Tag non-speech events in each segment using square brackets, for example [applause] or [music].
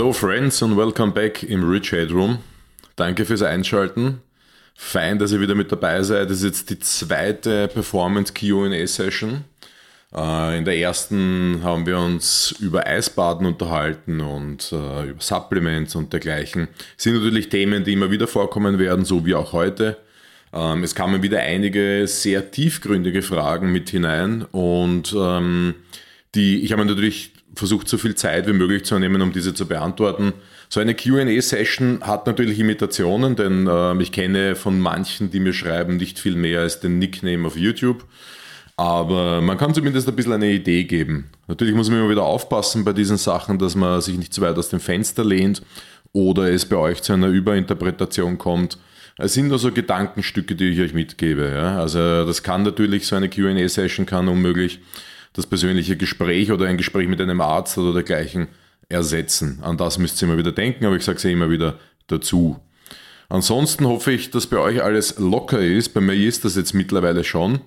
Hello friends and welcome back im Rich Headroom. Danke fürs Einschalten. Fein, dass ihr wieder mit dabei seid. Das ist jetzt die zweite Performance QA Session. Äh, in der ersten haben wir uns über Eisbaden unterhalten und äh, über Supplements und dergleichen. Das sind natürlich Themen, die immer wieder vorkommen werden, so wie auch heute. Ähm, es kamen wieder einige sehr tiefgründige Fragen mit hinein und ähm, die, ich habe natürlich versucht, so viel Zeit wie möglich zu nehmen, um diese zu beantworten. So eine QA-Session hat natürlich Imitationen, denn äh, ich kenne von manchen, die mir schreiben, nicht viel mehr als den Nickname auf YouTube. Aber man kann zumindest ein bisschen eine Idee geben. Natürlich muss man immer wieder aufpassen bei diesen Sachen, dass man sich nicht zu weit aus dem Fenster lehnt oder es bei euch zu einer Überinterpretation kommt. Es sind nur so Gedankenstücke, die ich euch mitgebe. Ja? Also das kann natürlich, so eine QA-Session kann unmöglich das persönliche Gespräch oder ein Gespräch mit einem Arzt oder dergleichen ersetzen. An das müsst ihr immer wieder denken, aber ich sage es immer wieder dazu. Ansonsten hoffe ich, dass bei euch alles locker ist. Bei mir ist das jetzt mittlerweile schon,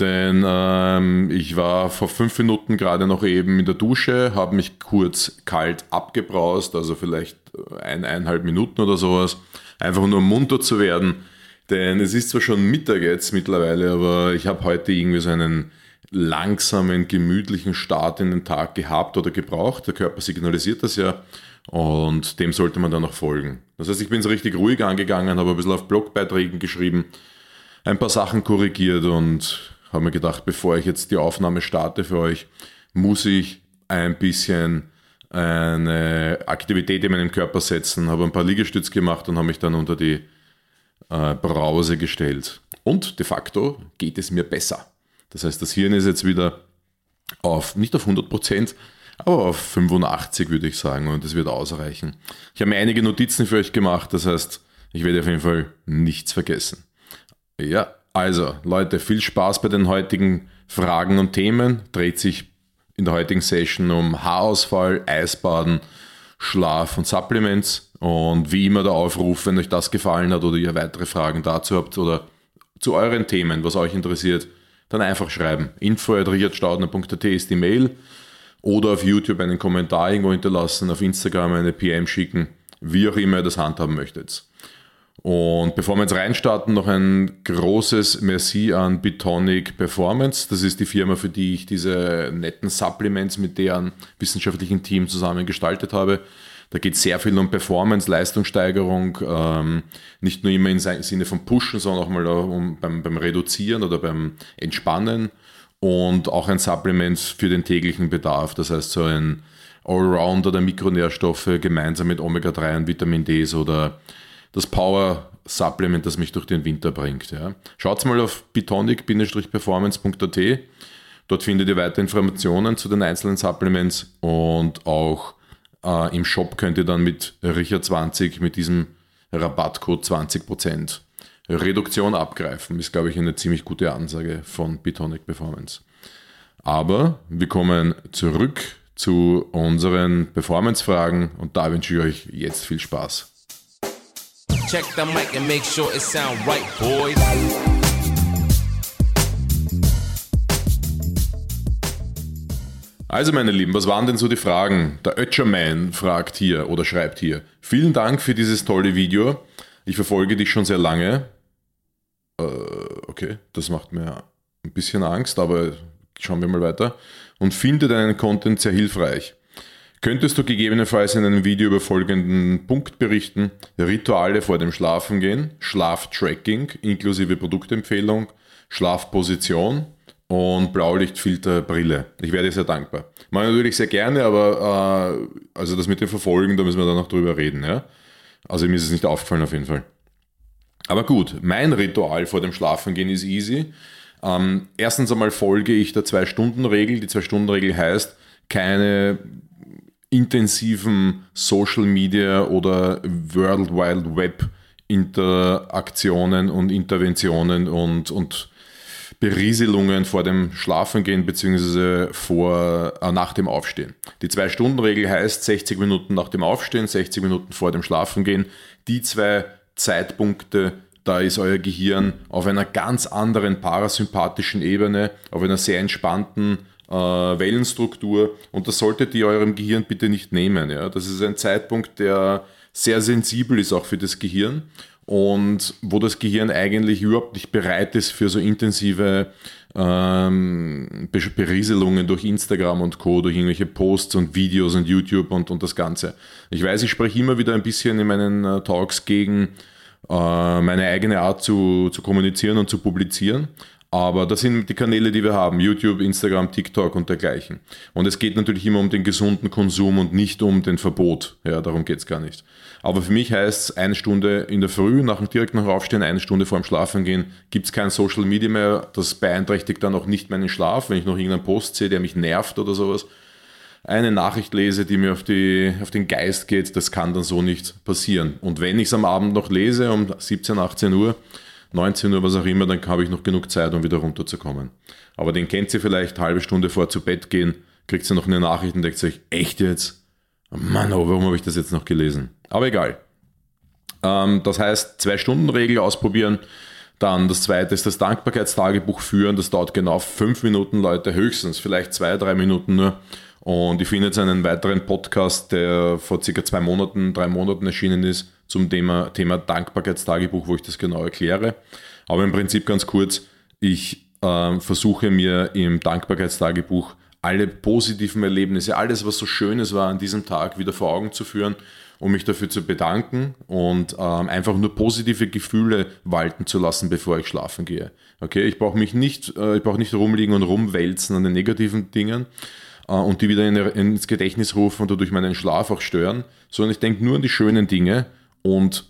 denn ähm, ich war vor fünf Minuten gerade noch eben in der Dusche, habe mich kurz kalt abgebraust, also vielleicht ein, eineinhalb Minuten oder sowas, einfach nur munter zu werden. Denn es ist zwar schon Mittag jetzt mittlerweile, aber ich habe heute irgendwie so einen langsamen, gemütlichen Start in den Tag gehabt oder gebraucht. Der Körper signalisiert das ja und dem sollte man dann noch folgen. Das heißt, ich bin so richtig ruhig angegangen, habe ein bisschen auf Blogbeiträgen geschrieben, ein paar Sachen korrigiert und habe mir gedacht, bevor ich jetzt die Aufnahme starte für euch, muss ich ein bisschen eine Aktivität in meinem Körper setzen, habe ein paar Liegestütz gemacht und habe mich dann unter die äh, Brause gestellt. Und de facto geht es mir besser. Das heißt, das Hirn ist jetzt wieder auf, nicht auf 100 Prozent, aber auf 85 würde ich sagen und das wird ausreichen. Ich habe mir einige Notizen für euch gemacht, das heißt, ich werde auf jeden Fall nichts vergessen. Ja, also Leute, viel Spaß bei den heutigen Fragen und Themen. Dreht sich in der heutigen Session um Haarausfall, Eisbaden, Schlaf und Supplements. Und wie immer der Aufruf, wenn euch das gefallen hat oder ihr weitere Fragen dazu habt oder zu euren Themen, was euch interessiert, dann einfach schreiben. info.richardstaudner.at ist die Mail oder auf YouTube einen Kommentar irgendwo hinterlassen, auf Instagram eine PM schicken, wie auch immer ihr das handhaben möchtet. Und bevor wir jetzt reinstarten, noch ein großes Merci an Bitonic Performance. Das ist die Firma, für die ich diese netten Supplements mit deren wissenschaftlichen Team zusammen gestaltet habe. Da geht sehr viel um Performance, Leistungssteigerung, ähm, nicht nur immer im Sinne von Pushen, sondern auch mal um, beim, beim Reduzieren oder beim Entspannen und auch ein Supplement für den täglichen Bedarf. Das heißt, so ein Allrounder der Mikronährstoffe gemeinsam mit Omega-3 und Vitamin D oder das Power Supplement, das mich durch den Winter bringt. Ja. Schaut mal auf bitonic-performance.at. Dort findet ihr weitere Informationen zu den einzelnen Supplements und auch äh, Im Shop könnt ihr dann mit Richard20 mit diesem Rabattcode 20% Reduktion abgreifen. Ist, glaube ich, eine ziemlich gute Ansage von Bitonic Performance. Aber wir kommen zurück zu unseren Performance-Fragen und da wünsche ich euch jetzt viel Spaß. Check the mic and make sure it sound right, boys. Also meine Lieben, was waren denn so die Fragen? Der Ötscherman fragt hier oder schreibt hier. Vielen Dank für dieses tolle Video. Ich verfolge dich schon sehr lange. Äh, okay, das macht mir ein bisschen Angst, aber schauen wir mal weiter. Und finde deinen Content sehr hilfreich. Könntest du gegebenenfalls in einem Video über folgenden Punkt berichten? Rituale vor dem Schlafengehen, Schlaftracking inklusive Produktempfehlung, Schlafposition, und Blaulichtfilterbrille. Ich werde sehr dankbar. Mache natürlich sehr gerne, aber äh, also das mit dem Verfolgen, da müssen wir dann noch drüber reden. Ja? Also mir ist es nicht aufgefallen auf jeden Fall. Aber gut, mein Ritual vor dem Schlafengehen ist easy. Ähm, erstens einmal folge ich der Zwei-Stunden-Regel. Die Zwei-Stunden-Regel heißt, keine intensiven Social Media oder World Wide Web Interaktionen und Interventionen und, und Berieselungen vor dem Schlafengehen bzw. Vor, äh, nach dem Aufstehen. Die Zwei-Stunden-Regel heißt 60 Minuten nach dem Aufstehen, 60 Minuten vor dem Schlafengehen. Die zwei Zeitpunkte, da ist euer Gehirn auf einer ganz anderen parasympathischen Ebene, auf einer sehr entspannten äh, Wellenstruktur und das solltet ihr eurem Gehirn bitte nicht nehmen. Ja? Das ist ein Zeitpunkt, der sehr sensibel ist auch für das Gehirn und wo das Gehirn eigentlich überhaupt nicht bereit ist für so intensive ähm, Berieselungen durch Instagram und Co., durch irgendwelche Posts und Videos und YouTube und, und das Ganze. Ich weiß, ich spreche immer wieder ein bisschen in meinen äh, Talks gegen äh, meine eigene Art zu, zu kommunizieren und zu publizieren. Aber das sind die Kanäle, die wir haben. YouTube, Instagram, TikTok und dergleichen. Und es geht natürlich immer um den gesunden Konsum und nicht um den Verbot. Ja, darum geht es gar nicht. Aber für mich heißt es, eine Stunde in der Früh, nach dem direkt nach Aufstehen, eine Stunde vor dem Schlafen gehen, gibt es kein Social Media mehr. Das beeinträchtigt dann auch nicht meinen Schlaf, wenn ich noch irgendeinen Post sehe, der mich nervt oder sowas. Eine Nachricht lese, die mir auf, die, auf den Geist geht, das kann dann so nicht passieren. Und wenn ich es am Abend noch lese, um 17, 18 Uhr, 19 Uhr, was auch immer, dann habe ich noch genug Zeit, um wieder runterzukommen. Aber den kennt sie vielleicht, halbe Stunde vor zu Bett gehen, kriegt sie noch eine Nachricht und denkt sich, echt jetzt? Mann, oh, warum habe ich das jetzt noch gelesen? Aber egal. Ähm, das heißt, Zwei-Stunden-Regel ausprobieren. Dann das zweite ist das Dankbarkeitstagebuch führen. Das dauert genau fünf Minuten, Leute, höchstens, vielleicht zwei, drei Minuten nur. Und ich finde jetzt einen weiteren Podcast, der vor circa zwei Monaten, drei Monaten erschienen ist, zum Thema, Thema Dankbarkeitstagebuch, wo ich das genau erkläre. Aber im Prinzip ganz kurz, ich äh, versuche mir im Dankbarkeitstagebuch alle positiven Erlebnisse, alles, was so Schönes war an diesem Tag, wieder vor Augen zu führen, um mich dafür zu bedanken und ähm, einfach nur positive Gefühle walten zu lassen, bevor ich schlafen gehe. Okay, ich brauche mich nicht, äh, ich brauche nicht rumliegen und rumwälzen an den negativen Dingen, äh, und die wieder in, ins Gedächtnis rufen und dadurch meinen Schlaf auch stören, sondern ich denke nur an die schönen Dinge und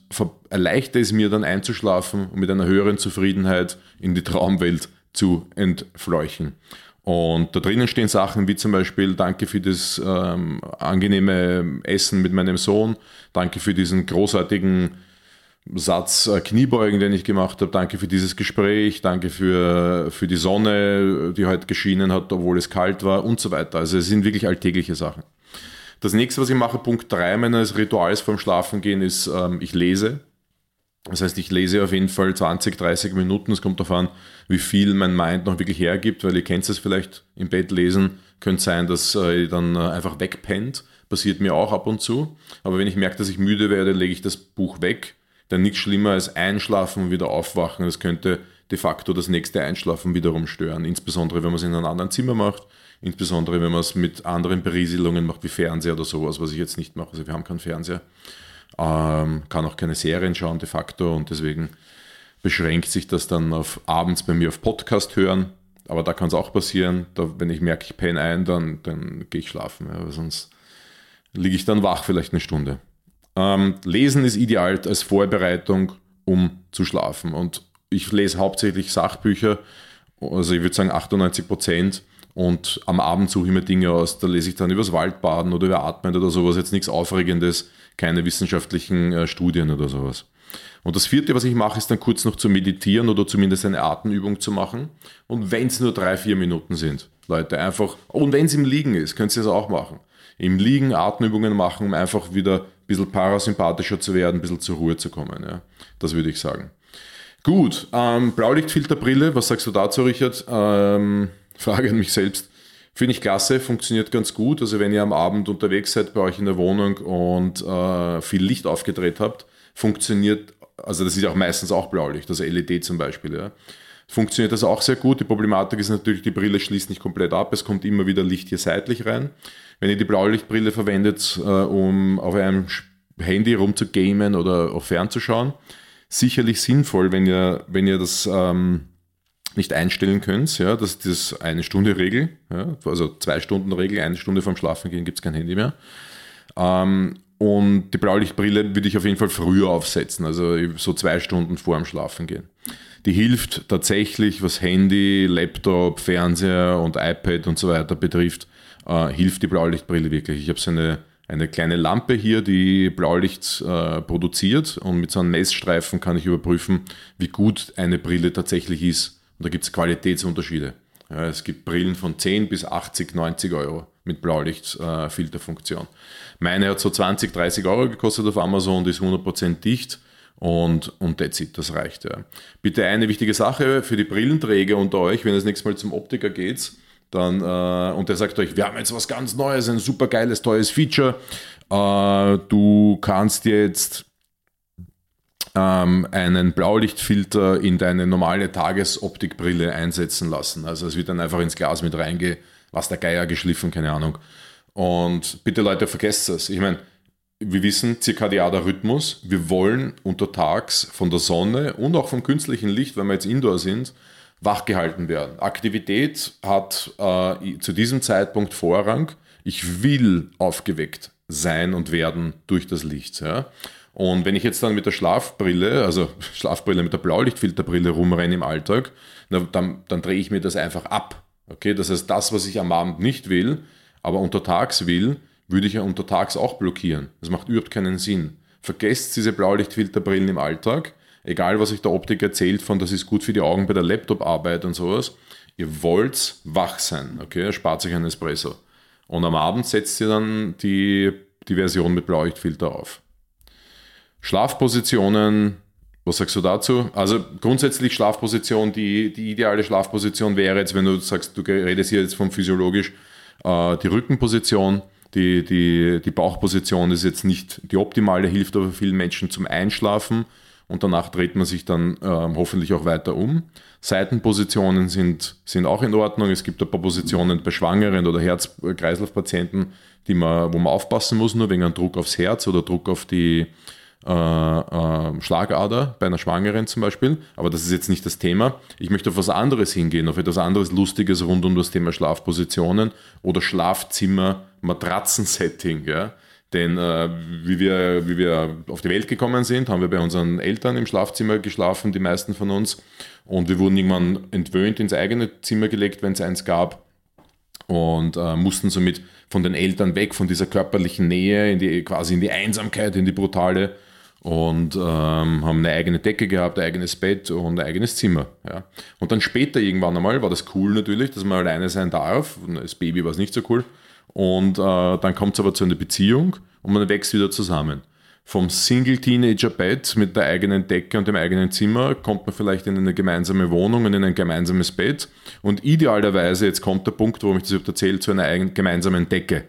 erleichtert es mir dann einzuschlafen und mit einer höheren Zufriedenheit in die Traumwelt zu entfleuchen. Und da drinnen stehen Sachen wie zum Beispiel Danke für das ähm, angenehme Essen mit meinem Sohn, danke für diesen großartigen Satz äh, Kniebeugen, den ich gemacht habe. Danke für dieses Gespräch, danke für, für die Sonne, die heute geschienen hat, obwohl es kalt war und so weiter. Also es sind wirklich alltägliche Sachen. Das nächste, was ich mache, Punkt 3 meines Rituals vorm Schlafengehen, ist, ähm, ich lese. Das heißt, ich lese auf jeden Fall 20, 30 Minuten. Es kommt darauf an, wie viel mein Mind noch wirklich hergibt, weil ihr kennt es vielleicht im Bett lesen. Könnte sein, dass äh, ihr dann äh, einfach wegpennt. Passiert mir auch ab und zu. Aber wenn ich merke, dass ich müde werde, lege ich das Buch weg dann nichts schlimmer als einschlafen und wieder aufwachen. Das könnte de facto das nächste Einschlafen wiederum stören. Insbesondere, wenn man es in einem anderen Zimmer macht. Insbesondere, wenn man es mit anderen Berieselungen macht, wie Fernseher oder sowas, was ich jetzt nicht mache. Also wir haben keinen Fernseher. Ähm, kann auch keine Serien schauen de facto und deswegen beschränkt sich das dann auf abends bei mir auf Podcast hören. Aber da kann es auch passieren, da, wenn ich merke, ich penne ein, dann, dann gehe ich schlafen. Ja, sonst liege ich dann wach vielleicht eine Stunde. Ähm, Lesen ist ideal als Vorbereitung, um zu schlafen. Und ich lese hauptsächlich Sachbücher, also ich würde sagen 98 Prozent. Und am Abend suche ich mir Dinge aus, da lese ich dann über das Waldbaden oder über Atmen oder sowas, jetzt nichts Aufregendes, keine wissenschaftlichen äh, Studien oder sowas. Und das vierte, was ich mache, ist dann kurz noch zu meditieren oder zumindest eine Atemübung zu machen. Und wenn es nur drei, vier Minuten sind, Leute, einfach, und wenn es im Liegen ist, könnt ihr es auch machen. Im Liegen Atemübungen machen, um einfach wieder bisschen parasympathischer zu werden, ein bisschen zur Ruhe zu kommen. Ja. Das würde ich sagen. Gut, ähm, Blaulichtfilterbrille, was sagst du dazu, Richard? Ähm, Frage an mich selbst. Finde ich klasse, funktioniert ganz gut. Also wenn ihr am Abend unterwegs seid bei euch in der Wohnung und äh, viel Licht aufgedreht habt, funktioniert, also das ist auch meistens auch Blaulicht, also LED zum Beispiel, ja. Funktioniert das auch sehr gut. Die Problematik ist natürlich, die Brille schließt nicht komplett ab. Es kommt immer wieder Licht hier seitlich rein. Wenn ihr die Blaulichtbrille verwendet, äh, um auf einem Handy rumzugamen oder auch fernzuschauen, sicherlich sinnvoll, wenn ihr, wenn ihr das ähm, nicht einstellen könnt, ja, das ist das eine Stunde Regel, ja, also zwei Stunden Regel, eine Stunde vorm Schlafen gehen gibt es kein Handy mehr. Ähm, und die Blaulichtbrille würde ich auf jeden Fall früher aufsetzen, also so zwei Stunden vor dem Schlafen gehen. Die hilft tatsächlich, was Handy, Laptop, Fernseher und iPad und so weiter betrifft, äh, hilft die Blaulichtbrille wirklich. Ich habe so eine, eine kleine Lampe hier, die Blaulicht äh, produziert und mit so einem Messstreifen kann ich überprüfen, wie gut eine Brille tatsächlich ist. Und da gibt es Qualitätsunterschiede. Ja, es gibt Brillen von 10 bis 80, 90 Euro mit Blaulichtfilterfunktion. Äh, Meine hat so 20, 30 Euro gekostet auf Amazon, die ist 100% dicht und, und that's it, das reicht. Ja. Bitte eine wichtige Sache für die Brillenträger unter euch, wenn ihr das nächste Mal zum Optiker geht, dann, äh, und der sagt euch, wir haben jetzt was ganz Neues, ein super geiles, tolles Feature. Äh, du kannst jetzt ähm, einen Blaulichtfilter in deine normale Tagesoptikbrille einsetzen lassen. Also es wird dann einfach ins Glas mit reinge, was der Geier geschliffen, keine Ahnung. Und bitte Leute, vergesst das. Ich meine, wir wissen, zirkadianer Rhythmus. Wir wollen untertags von der Sonne und auch vom künstlichen Licht, wenn wir jetzt indoor sind, wachgehalten werden. Aktivität hat äh, zu diesem Zeitpunkt Vorrang. Ich will aufgeweckt sein und werden durch das Licht. Ja? Und wenn ich jetzt dann mit der Schlafbrille, also Schlafbrille mit der Blaulichtfilterbrille rumrenne im Alltag, dann, dann drehe ich mir das einfach ab. Okay, das heißt, das, was ich am Abend nicht will, aber untertags will, würde ich ja untertags auch blockieren. Das macht überhaupt keinen Sinn. Vergesst diese Blaulichtfilterbrillen im Alltag, egal was euch der Optik erzählt von, das ist gut für die Augen bei der Laptop-Arbeit und sowas. Ihr wollt wach sein, okay, erspart sich einen Espresso. Und am Abend setzt ihr dann die, die Version mit Blaulichtfilter auf. Schlafpositionen, was sagst du dazu? Also grundsätzlich Schlafposition, die, die ideale Schlafposition wäre jetzt, wenn du sagst, du redest hier jetzt von physiologisch, äh, die Rückenposition, die, die, die Bauchposition ist jetzt nicht die optimale, hilft aber vielen Menschen zum Einschlafen und danach dreht man sich dann äh, hoffentlich auch weiter um. Seitenpositionen sind, sind auch in Ordnung. Es gibt ein paar Positionen bei Schwangeren oder Herz-Kreislauf-Patienten, wo man aufpassen muss, nur wegen einem Druck aufs Herz oder Druck auf die, äh, äh, Schlagader bei einer Schwangeren zum Beispiel, aber das ist jetzt nicht das Thema. Ich möchte auf was anderes hingehen, auf etwas anderes Lustiges rund um das Thema Schlafpositionen oder Schlafzimmer, Matratzensetting. Ja? Denn äh, wie, wir, wie wir auf die Welt gekommen sind, haben wir bei unseren Eltern im Schlafzimmer geschlafen, die meisten von uns. Und wir wurden irgendwann entwöhnt ins eigene Zimmer gelegt, wenn es eins gab. Und äh, mussten somit von den Eltern weg, von dieser körperlichen Nähe, in die, quasi in die Einsamkeit, in die brutale und ähm, haben eine eigene Decke gehabt, ein eigenes Bett und ein eigenes Zimmer. Ja. Und dann später irgendwann einmal war das cool natürlich, dass man alleine sein darf. Als Baby war es nicht so cool. Und äh, dann kommt es aber zu einer Beziehung und man wächst wieder zusammen. Vom Single-Teenager-Bett mit der eigenen Decke und dem eigenen Zimmer kommt man vielleicht in eine gemeinsame Wohnung und in ein gemeinsames Bett. Und idealerweise, jetzt kommt der Punkt, wo ich das erzähle, zu einer eigenen, gemeinsamen Decke.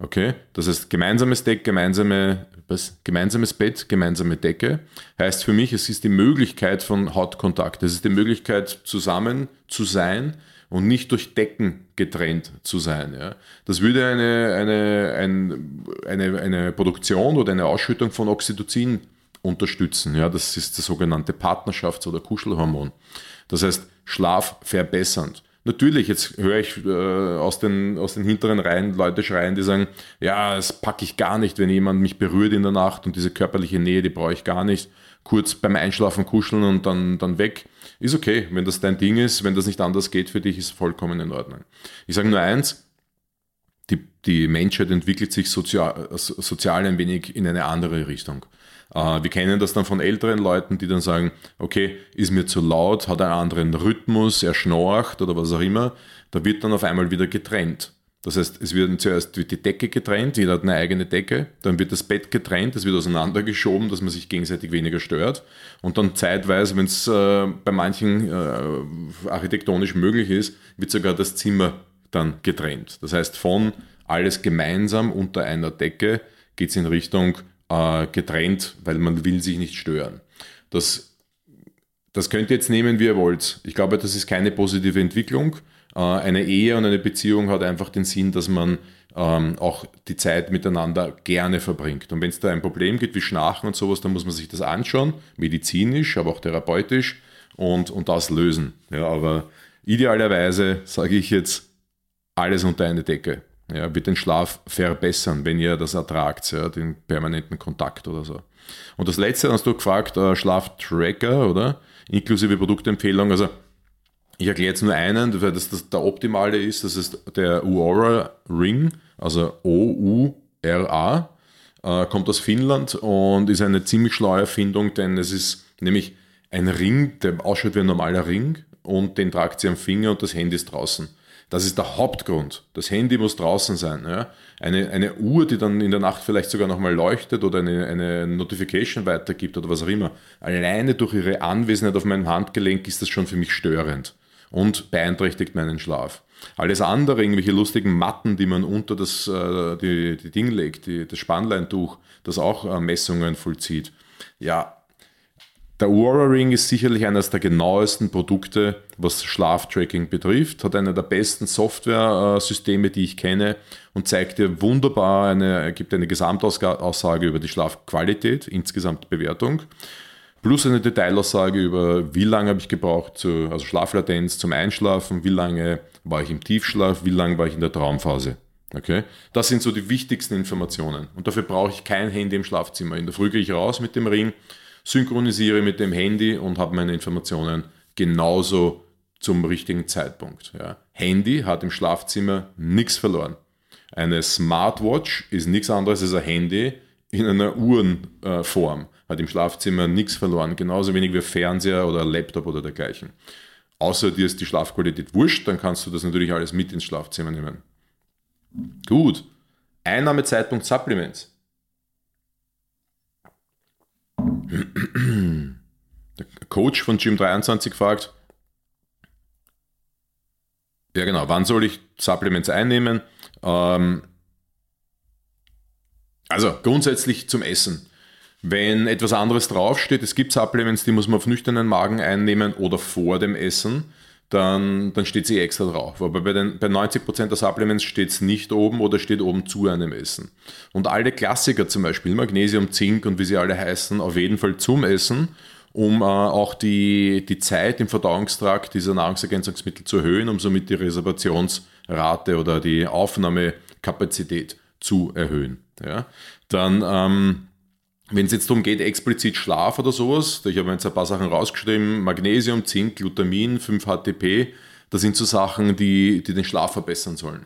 Okay? Das heißt, gemeinsames Deck, gemeinsame, was? gemeinsames Bett, gemeinsame Decke. Heißt für mich, es ist die Möglichkeit von Hautkontakt. Es ist die Möglichkeit, zusammen zu sein und nicht durch Decken getrennt zu sein. Ja. Das würde eine, eine, ein, eine, eine Produktion oder eine Ausschüttung von Oxytocin unterstützen. Ja. Das ist das sogenannte Partnerschafts- oder Kuschelhormon. Das heißt, schlafverbessernd. Natürlich, jetzt höre ich äh, aus, den, aus den hinteren Reihen Leute schreien, die sagen, ja, das packe ich gar nicht, wenn jemand mich berührt in der Nacht und diese körperliche Nähe, die brauche ich gar nicht. Kurz beim Einschlafen kuscheln und dann, dann weg. Ist okay, wenn das dein Ding ist, wenn das nicht anders geht für dich, ist vollkommen in Ordnung. Ich sage nur eins, die, die Menschheit entwickelt sich sozial, sozial ein wenig in eine andere Richtung. Äh, wir kennen das dann von älteren Leuten, die dann sagen, okay, ist mir zu laut, hat einen anderen Rhythmus, er schnorcht oder was auch immer. Da wird dann auf einmal wieder getrennt. Das heißt, es wird zuerst wird die Decke getrennt, jeder hat eine eigene Decke, dann wird das Bett getrennt, es wird auseinandergeschoben, dass man sich gegenseitig weniger stört. Und dann zeitweise, wenn es äh, bei manchen äh, architektonisch möglich ist, wird sogar das Zimmer dann getrennt. Das heißt, von alles gemeinsam unter einer Decke geht es in Richtung äh, getrennt, weil man will sich nicht stören. Das, das könnt ihr jetzt nehmen, wie ihr wollt. Ich glaube, das ist keine positive Entwicklung. Äh, eine Ehe und eine Beziehung hat einfach den Sinn, dass man ähm, auch die Zeit miteinander gerne verbringt. Und wenn es da ein Problem gibt wie Schnarchen und sowas, dann muss man sich das anschauen, medizinisch, aber auch therapeutisch und, und das lösen. Ja, aber idealerweise sage ich jetzt alles unter eine Decke ja, wird den Schlaf verbessern, wenn ihr das ertragt, ja, den permanenten Kontakt oder so. Und das letzte hast du gefragt, äh, Schlaftracker, oder? Inklusive Produktempfehlung. Also ich erkläre jetzt nur einen, weil das, das der optimale ist, das ist der Uora Ring, also O-U-R-A, äh, kommt aus Finnland und ist eine ziemlich schlaue Erfindung, denn es ist nämlich ein Ring, der ausschaut wie ein normaler Ring und den tragt sie am Finger und das Handy ist draußen. Das ist der Hauptgrund. Das Handy muss draußen sein. Ja? Eine, eine Uhr, die dann in der Nacht vielleicht sogar nochmal leuchtet oder eine, eine Notification weitergibt oder was auch immer. Alleine durch ihre Anwesenheit auf meinem Handgelenk ist das schon für mich störend. und beeinträchtigt meinen Schlaf. Alles andere, irgendwelche lustigen Matten, die man unter das äh, die, die Ding legt, die, das Spannleintuch, das auch äh, Messungen vollzieht. Ja, der Aura Ring ist sicherlich eines der genauesten Produkte, was Schlaftracking betrifft, hat eine der besten Software-Systeme, die ich kenne und zeigt dir wunderbar eine, gibt eine Gesamtaussage über die Schlafqualität, insgesamt Bewertung, plus eine Detailaussage über, wie lange habe ich gebraucht, zu, also Schlaflatenz zum Einschlafen, wie lange war ich im Tiefschlaf, wie lange war ich in der Traumphase. Okay? Das sind so die wichtigsten Informationen. Und dafür brauche ich kein Handy im Schlafzimmer. In der Früh gehe ich raus mit dem Ring synchronisiere mit dem Handy und habe meine Informationen genauso zum richtigen Zeitpunkt. Ja. Handy hat im Schlafzimmer nichts verloren. Eine Smartwatch ist nichts anderes als ein Handy in einer Uhrenform. Hat im Schlafzimmer nichts verloren. Genauso wenig wie Fernseher oder Laptop oder dergleichen. Außer dir ist die Schlafqualität wurscht, dann kannst du das natürlich alles mit ins Schlafzimmer nehmen. Gut. Einnahmezeitpunkt Supplements. Der Coach von Gym 23 fragt, ja genau, wann soll ich Supplements einnehmen? Ähm, also grundsätzlich zum Essen. Wenn etwas anderes draufsteht, es gibt Supplements, die muss man auf nüchternen Magen einnehmen oder vor dem Essen dann, dann steht sie extra drauf. Aber bei, den, bei 90% der Supplements steht es nicht oben oder steht oben zu einem Essen. Und alle Klassiker zum Beispiel, Magnesium, Zink und wie sie alle heißen, auf jeden Fall zum Essen, um äh, auch die, die Zeit im Verdauungstrakt dieser Nahrungsergänzungsmittel zu erhöhen, um somit die Reservationsrate oder die Aufnahmekapazität zu erhöhen. Ja? Dann ähm, wenn es jetzt darum geht, explizit Schlaf oder sowas, ich habe jetzt ein paar Sachen rausgeschrieben, Magnesium, Zink, Glutamin, 5-HTP, das sind so Sachen, die, die den Schlaf verbessern sollen.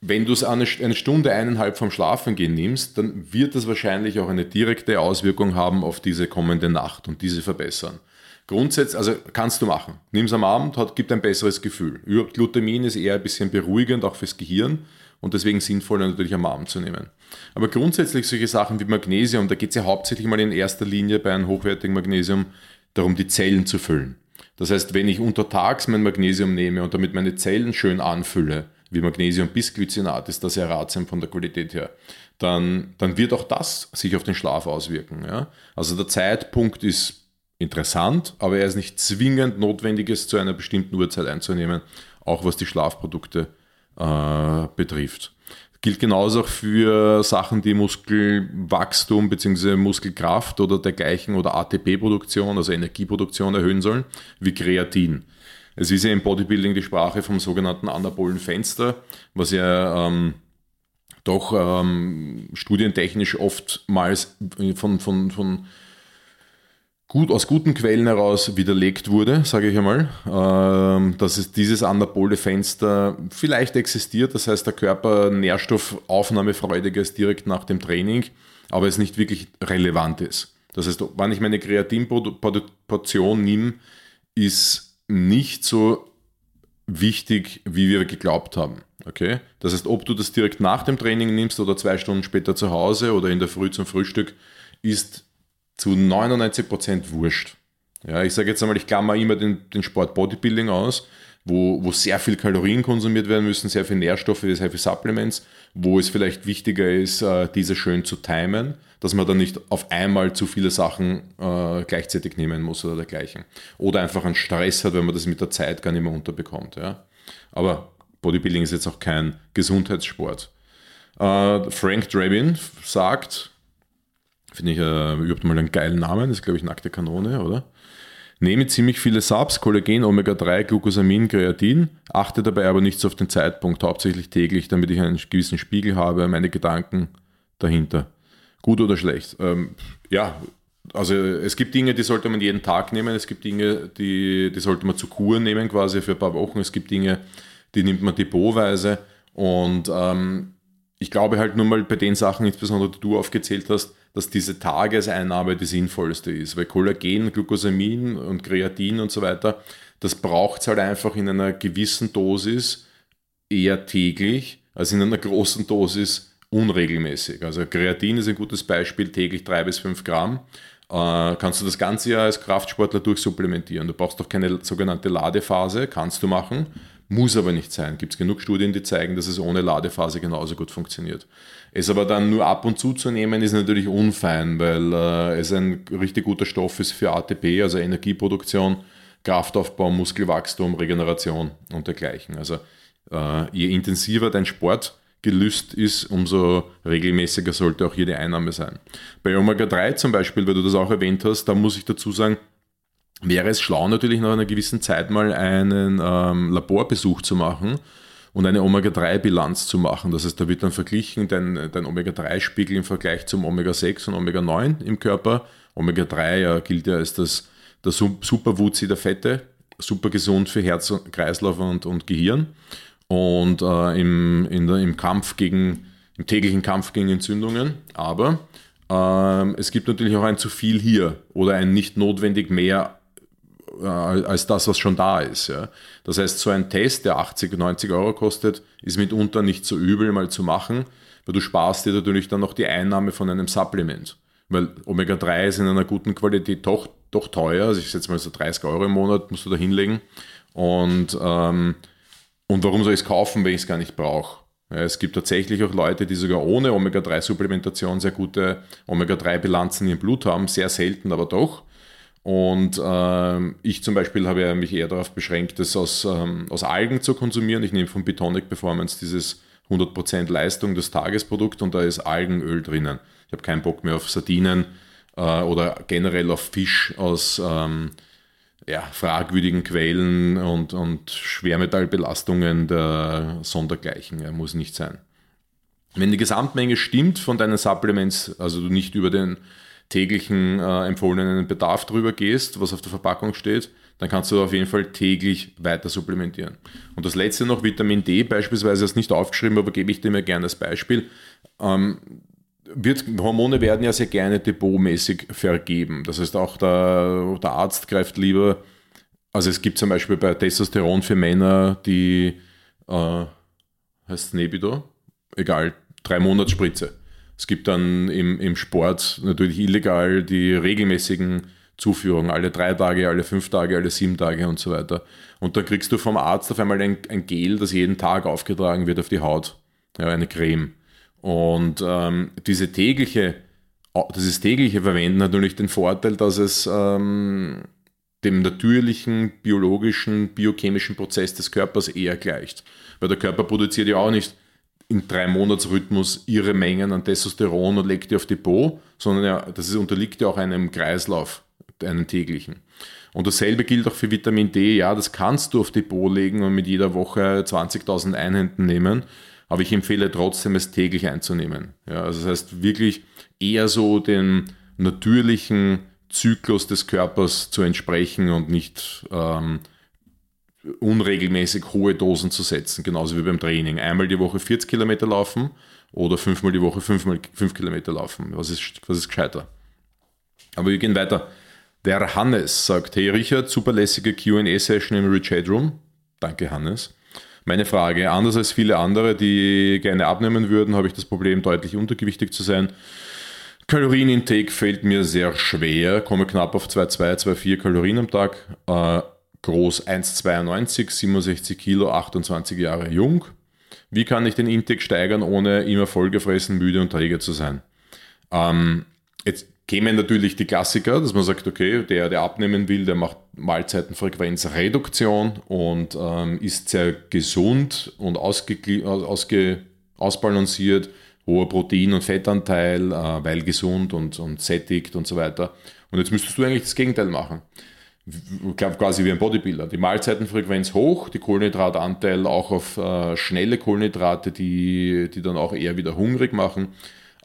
Wenn du es eine, eine Stunde, eineinhalb vom Schlafengehen nimmst, dann wird das wahrscheinlich auch eine direkte Auswirkung haben auf diese kommende Nacht und diese verbessern. Grundsätzlich, also kannst du machen. Nimm es am Abend, hat, gibt ein besseres Gefühl. Glutamin ist eher ein bisschen beruhigend, auch fürs Gehirn und deswegen sinnvoller natürlich am Abend zu nehmen. Aber grundsätzlich solche Sachen wie Magnesium, da geht es ja hauptsächlich mal in erster Linie bei einem hochwertigen Magnesium darum, die Zellen zu füllen. Das heißt, wenn ich untertags mein Magnesium nehme und damit meine Zellen schön anfülle, wie Magnesium bis Glycinat, ist das ja ratsam von der Qualität her, dann, dann wird auch das sich auf den Schlaf auswirken. Ja? Also der Zeitpunkt ist interessant, aber er ist nicht zwingend notwendig, es zu einer bestimmten Uhrzeit einzunehmen, auch was die Schlafprodukte äh, betrifft. Gilt genauso auch für Sachen, die Muskelwachstum bzw. Muskelkraft oder dergleichen oder ATP-Produktion, also Energieproduktion erhöhen sollen, wie Kreatin. Es ist ja im Bodybuilding die Sprache vom sogenannten anabolen Fenster, was ja ähm, doch ähm, studientechnisch oftmals von, von, von gut, aus guten Quellen heraus widerlegt wurde, sage ich einmal, ähm, dass es dieses anabole Fenster vielleicht existiert, das heißt der Körper nährstoffaufnahmefreudiger ist direkt nach dem Training, aber es nicht wirklich relevant ist. Das heißt, wann ich meine Kreatinportion nehme, ist nicht so wichtig, wie wir geglaubt haben. Okay? Das heißt, ob du das direkt nach dem Training nimmst oder zwei Stunden später zu Hause oder in der Früh zum Frühstück, ist zu 99% wurscht. Ja, ich sage jetzt einmal, ich klammer immer den, den Sport Bodybuilding aus, wo, wo sehr viel Kalorien konsumiert werden müssen, sehr viel Nährstoffe, sehr viel Supplements, wo es vielleicht wichtiger ist, äh, diese schön zu timen, dass man dann nicht auf einmal zu viele Sachen äh, gleichzeitig nehmen muss oder dergleichen. Oder einfach einen Stress hat, wenn man das mit der Zeit gar nicht mehr unterbekommt. Ja. Aber Bodybuilding ist jetzt auch kein Gesundheitssport. Äh, Frank Drabin sagt, Finde ich äh, überhaupt mal einen geilen Namen. Das ist, glaube ich, nackte Kanone, oder? Nehme ziemlich viele Subs, Kollagen, Omega-3, Glucosamin, Kreatin, achte dabei aber nichts auf den Zeitpunkt, hauptsächlich täglich, damit ich einen gewissen Spiegel habe, meine Gedanken dahinter. Gut oder schlecht? Ähm, ja, also es gibt Dinge, die sollte man jeden Tag nehmen, es gibt Dinge, die, die sollte man zu Kur nehmen, quasi für ein paar Wochen, es gibt Dinge, die nimmt man depotweise und ähm, ich glaube halt nur mal bei den Sachen, insbesondere die du aufgezählt hast, dass diese Tageseinnahme die sinnvollste ist, weil Kollagen, Glucosamin und Kreatin und so weiter, das braucht es halt einfach in einer gewissen Dosis eher täglich als in einer großen Dosis unregelmäßig. Also Kreatin ist ein gutes Beispiel, täglich drei bis fünf Gramm. äh, kannst du das ganze Jahr als Kraftsportler durchsupplementieren. Du brauchst doch keine sogenannte Ladephase, kannst du machen, muss aber nicht sein. Gibt es genug Studien, die zeigen, dass es ohne Ladephase genauso gut funktioniert. Es aber dann nur ab und zu zu nehmen, ist natürlich unfein, weil äh, es ein richtig guter Stoff ist für ATP, also Energieproduktion, Kraftaufbau, Muskelwachstum, Regeneration und dergleichen. Also äh, je intensiver dein Sport gelüst ist, umso regelmäßiger sollte auch hier die Einnahme sein. Bei Omega-3 zum Beispiel, weil du das auch erwähnt hast, da muss ich dazu sagen, wäre es schlau natürlich nach einer gewissen Zeit mal einen ähm, Laborbesuch zu machen und eine Omega-3-Bilanz zu machen. Das heißt, da wird dann verglichen dein, dein Omega-3-Spiegel im Vergleich zum Omega-6 und Omega-9 im Körper. Omega-3 ja, gilt ja als das, der Superwuzi der Fette, super gesund für Herz, Kreislauf und, und Gehirn und äh, im, der, im Kampf gegen, im täglichen Kampf gegen Entzündungen. Aber äh, es gibt natürlich auch ein zu viel hier oder ein nicht notwendig mehr als das, was schon da ist. Ja. Das heißt, so ein Test, der 80, 90 Euro kostet, ist mitunter nicht so übel mal zu machen, weil du sparst dir natürlich dann noch die Einnahme von einem Supplement. Weil Omega-3 ist in einer guten Qualität doch, doch teuer. Also ich setze mal so 30 Euro im Monat, musst du da hinlegen. Und ähm, und warum soll ich es kaufen, wenn ich es gar nicht brauche? Es gibt tatsächlich auch Leute, die sogar ohne Omega-3-Supplementation sehr gute Omega-3-Bilanzen im Blut haben, sehr selten, aber doch. Und äh, ich zum Beispiel habe mich eher darauf beschränkt, das aus, ähm, aus Algen zu konsumieren. Ich nehme von Bitonic Performance dieses 100% Leistung, das Tagesprodukt, und da ist Algenöl drinnen. Ich habe keinen Bock mehr auf Sardinen äh, oder generell auf Fisch aus ähm, ja, fragwürdigen Quellen und, und Schwermetallbelastungen der Sondergleichen. Ja, muss nicht sein. Wenn die Gesamtmenge stimmt von deinen Supplements, also du nicht über den täglichen äh, empfohlenen Bedarf drüber gehst, was auf der Verpackung steht, dann kannst du auf jeden Fall täglich weiter supplementieren. Und das letzte noch, Vitamin D beispielsweise, ist nicht aufgeschrieben, aber gebe ich dir mir gerne als Beispiel. Ähm, wird, Hormone werden ja sehr gerne depotmäßig vergeben. Das heißt, auch der, der Arzt greift lieber, also es gibt zum Beispiel bei Testosteron für Männer die, äh, heißt Nebido, egal, drei Monats Spritze. Es gibt dann im, im Sport natürlich illegal die regelmäßigen Zuführungen, alle drei Tage, alle fünf Tage, alle sieben Tage und so weiter. Und dann kriegst du vom Arzt auf einmal ein, ein Gel, das jeden Tag aufgetragen wird auf die Haut. Ja, eine Creme. Und ähm, diese tägliche, dieses tägliche Verwenden hat natürlich den Vorteil, dass es ähm, dem natürlichen, biologischen, biochemischen Prozess des Körpers eher gleicht. Weil der Körper produziert ja auch nicht in drei Monatsrhythmus ihre Mengen an Testosteron und legt die auf Depot, sondern ja, das ist, unterliegt ja auch einem Kreislauf, einem täglichen. Und dasselbe gilt auch für Vitamin D. Ja, das kannst du auf Depot legen und mit jeder Woche 20.000 Einheiten nehmen aber ich empfehle trotzdem, es täglich einzunehmen. Ja, also das heißt wirklich eher so den natürlichen Zyklus des Körpers zu entsprechen und nicht ähm, unregelmäßig hohe Dosen zu setzen, genauso wie beim Training. Einmal die Woche 40 Kilometer laufen oder fünfmal die Woche 5, 5 Kilometer laufen. Was ist, was ist gescheiter? Aber wir gehen weiter. Der Hannes sagt, hey Richard, super lässige Q&A-Session im Rich Headroom. Danke Hannes. Meine Frage, anders als viele andere, die gerne abnehmen würden, habe ich das Problem, deutlich untergewichtig zu sein. Kalorienintake fällt mir sehr schwer, komme knapp auf 2,2, 2,4 Kalorien am Tag. Äh, groß 1,92, 67 Kilo, 28 Jahre jung. Wie kann ich den Intake steigern, ohne immer vollgefressen, müde und träge zu sein? Ähm, jetzt kämen natürlich die Klassiker, dass man sagt, okay, der, der abnehmen will, der macht Mahlzeitenfrequenzreduktion und ähm, ist sehr gesund und ausge, ausge, ausbalanciert, hoher Protein- und Fettanteil, äh, weil gesund und, und sättigt und so weiter. Und jetzt müsstest du eigentlich das Gegenteil machen. Quasi wie ein Bodybuilder. Die Mahlzeitenfrequenz hoch, die Kohlenhydratanteil auch auf äh, schnelle Kohlenhydrate, die, die dann auch eher wieder hungrig machen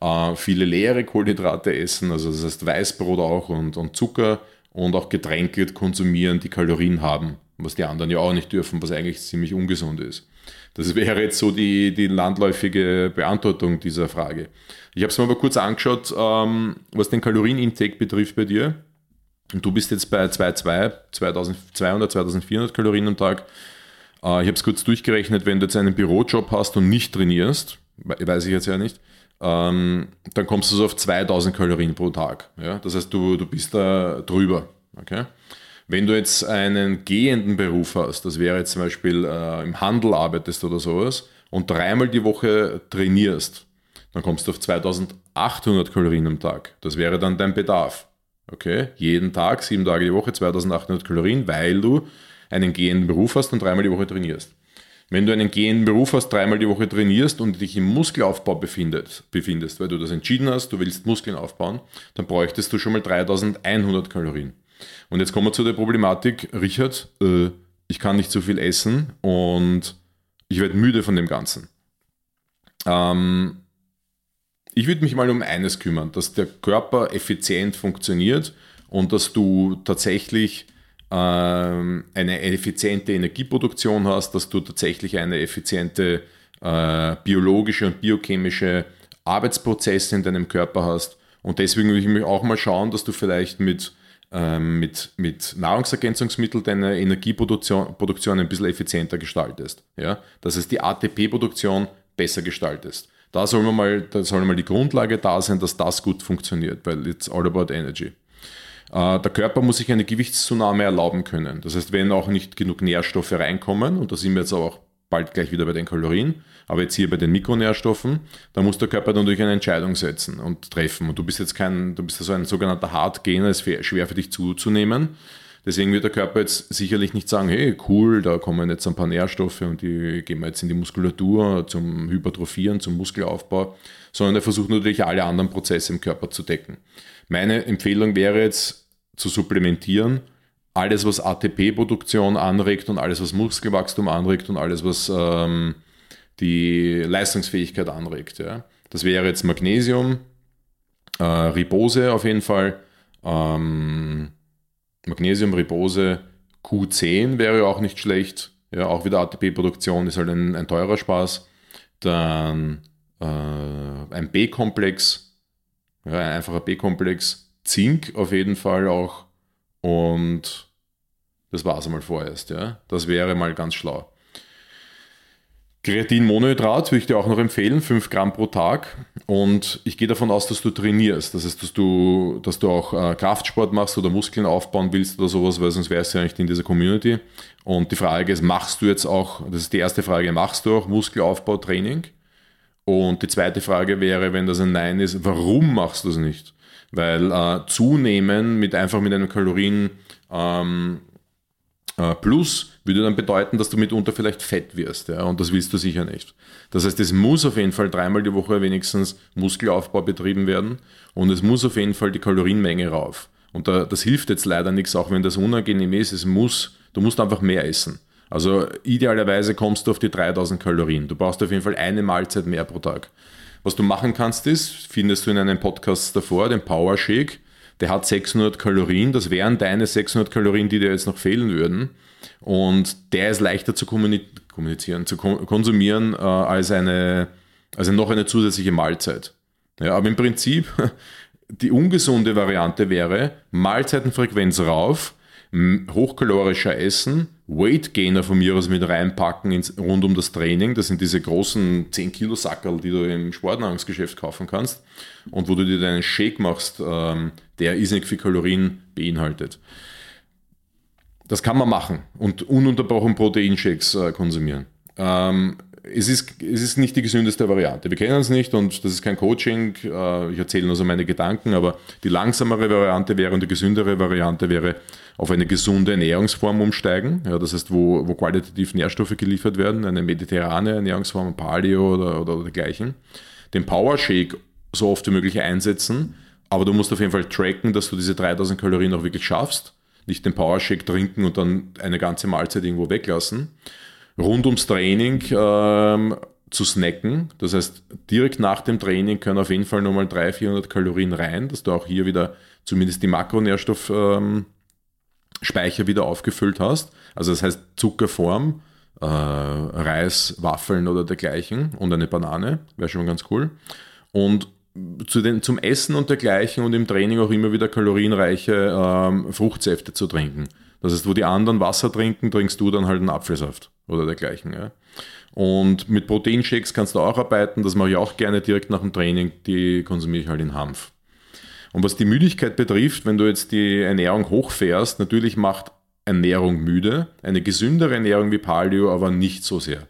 äh, viele leere Kohlenhydrate essen, also das heißt Weißbrot auch und, und Zucker und auch Getränke konsumieren, die Kalorien haben, was die anderen ja auch nicht dürfen, was eigentlich ziemlich ungesund ist. Das wäre jetzt so die, die landläufige Beantwortung dieser Frage. Ich habe es mir aber kurz angeschaut, ähm, was den Kalorienintake betrifft bei dir. Und du bist jetzt bei 2,2, 2200, 2400 Kalorien am Tag. Äh, ich habe es kurz durchgerechnet, wenn du jetzt einen Bürojob hast und nicht trainierst, weiß ich jetzt ja nicht, ähm, dann kommst du so auf 2000 Kalorien pro Tag. Ja? Das heißt, du, du bist da drüber. Okay? Wenn du jetzt einen gehenden Beruf hast, das wäre jetzt zum Beispiel äh, im Handel arbeitest oder sowas, und dreimal die Woche trainierst, dann kommst du auf 2800 Kalorien am Tag. Das wäre dann dein Bedarf. Okay? Jeden Tag, sieben Tage die Woche, 2800 Kalorien, weil du einen gehenden Beruf hast und dreimal die Woche trainierst. Wenn du einen gehenden Beruf hast, dreimal die Woche trainierst und dich im Muskelaufbau befindest, befindest, weil du das entschieden hast, du willst Muskeln aufbauen, dann bräuchtest du schon mal 3100 Kalorien. Und jetzt kommen wir zu der Problematik, Richard, äh, ich kann nicht so viel essen und ich werde müde von dem Ganzen. Ähm, ich würde mich mal um eines kümmern, dass der Körper effizient funktioniert und dass du tatsächlich ähm, eine effiziente Energieproduktion hast, dass du tatsächlich eine effiziente äh, biologische und biochemische Arbeitsprozesse in deinem Körper hast. Und deswegen würde ich mich auch mal schauen, dass du vielleicht mit, ähm, mit, mit Nahrungsergänzungsmitteln deine Energieproduktion Produktion ein bisschen effizienter gestaltest. Ja? Das heißt, die ATP-Produktion besser gestaltest. Da soll, man mal, da soll mal die Grundlage da sein, dass das gut funktioniert, weil it's all about energy. Äh, der Körper muss sich eine Gewichtszunahme erlauben können. Das heißt, wenn auch nicht genug Nährstoffe reinkommen, und da sind wir jetzt auch bald gleich wieder bei den Kalorien, aber jetzt hier bei den Mikronährstoffen, da muss der Körper durch eine Entscheidung setzen und treffen. Und du bist jetzt kein, du bist also ein sogenannter Hardgainer, ist schwer für dich zuzunehmen. Deswegen wird der Körper jetzt sicherlich nicht sagen, hey, cool, da kommen jetzt ein paar Nährstoffe und die gehen wir jetzt in die Muskulatur zum Hypertrophieren, zum Muskelaufbau, sondern er versucht natürlich alle anderen Prozesse im Körper zu decken. Meine Empfehlung wäre jetzt, zu supplementieren. Alles, was ATP-Produktion anregt und alles, was Muskelwachstum anregt und alles, was ähm, die Leistungsfähigkeit anregt. Ja. Das wäre jetzt Magnesium, äh, Ribose auf jeden Fall, ähm, Magnesium, Ribose, Q10 wäre auch nicht schlecht. Ja, auch wieder ATP-Produktion ist halt ein, ein, teurer Spaß. Dann äh, ein B-Komplex, ja, ein einfacher B-Komplex, Zink auf jeden Fall auch. Und das war es einmal vorerst. Ja. Das wäre mal ganz schlau. Kreatinmonohydrat würde ich dir auch noch empfehlen, 5 Gramm pro Tag. Und ich gehe davon aus, dass du trainierst. Das heißt, dass du, dass du auch äh, Kraftsport machst oder Muskeln aufbauen willst oder sowas, weil sonst wärst du ja nicht in dieser Community. Und die Frage ist, machst du jetzt auch, das ist die erste Frage, machst du auch Muskelaufbautraining? Und die zweite Frage wäre, wenn das ein Nein ist, warum machst du es nicht? Weil äh, zunehmen mit einfach mit einem Kalorien ähm, äh, Plus würde dann bedeuten, dass du mitunter vielleicht fett wirst. Ja? Und das willst du sicher nicht. Das heißt, es muss auf jeden Fall dreimal die Woche wenigstens Muskelaufbau betrieben werden und es muss auf jeden Fall die Kalorienmenge rauf. Und da, das hilft jetzt leider nichts, auch wenn das unangenehm ist. Es muss, du musst einfach mehr essen. Also idealerweise kommst du auf die 3000 Kalorien. Du brauchst auf jeden Fall eine Mahlzeit mehr pro Tag. Was du machen kannst, ist, findest du in einem Podcast davor, den Power Shake. Der hat 600 Kalorien. Das wären deine 600 Kalorien, die dir jetzt noch fehlen würden. Und der ist leichter zu kommunizieren, zu konsumieren äh, als, eine, als noch eine zusätzliche Mahlzeit. Ja, aber im Prinzip, [laughs] die ungesunde Variante wäre, Mahlzeitenfrequenz rauf, hochkalorischer essen, Weight Gainer von mir aus mit reinpacken ins, rund um das Training. Das sind diese großen 10 Kilo Sackerl, die du im Sportnahrungsgeschäft kaufen kannst und wo du dir deinen Shake machst, ähm, der irrsinnig viel Kalorien beinhaltet. Das kann man machen und ununterbrochen Proteinshakes äh, konsumieren. Ähm, es ist, es ist nicht die gesündeste Variante. Wir kennen es nicht und das ist kein Coaching. Äh, ich erzähle nur so meine Gedanken, aber die langsamere Variante wäre und die gesündere Variante wäre auf eine gesunde Ernährungsform umsteigen. Ja, das heißt, wo, wo qualitativ Nährstoffe geliefert werden, eine mediterrane Ernährungsform, Paleo oder, oder, dergleichen. Den Power Shake so oft wie möglich einsetzen, aber du musst auf jeden Fall tracken, dass du diese 3000 Kalorien auch wirklich schaffst. Nicht den Power Shake trinken und dann eine ganze Mahlzeit irgendwo weglassen rund ums Training ähm, zu snacken. Das heißt, direkt nach dem Training können auf jeden Fall nochmal 300, 400 Kalorien rein, dass du auch hier wieder zumindest die Makronährstoffspeicher ähm, wieder aufgefüllt hast. Also das heißt Zuckerform, äh, Reis, Waffeln oder dergleichen und eine Banane, wäre schon mal ganz cool. Und zu den, zum Essen und dergleichen und im Training auch immer wieder kalorienreiche ähm, Fruchtsäfte zu trinken. Das heißt, wo die anderen Wasser trinken, trinkst du dann halt einen Apfelsaft oder dergleichen. Ja. Und mit Proteinshakes kannst du auch arbeiten, das mache ich auch gerne direkt nach dem Training, die konsumiere ich halt in Hanf. Und was die Müdigkeit betrifft, wenn du jetzt die Ernährung hochfährst, natürlich macht Ernährung müde, eine gesündere Ernährung wie Paleo aber nicht so sehr.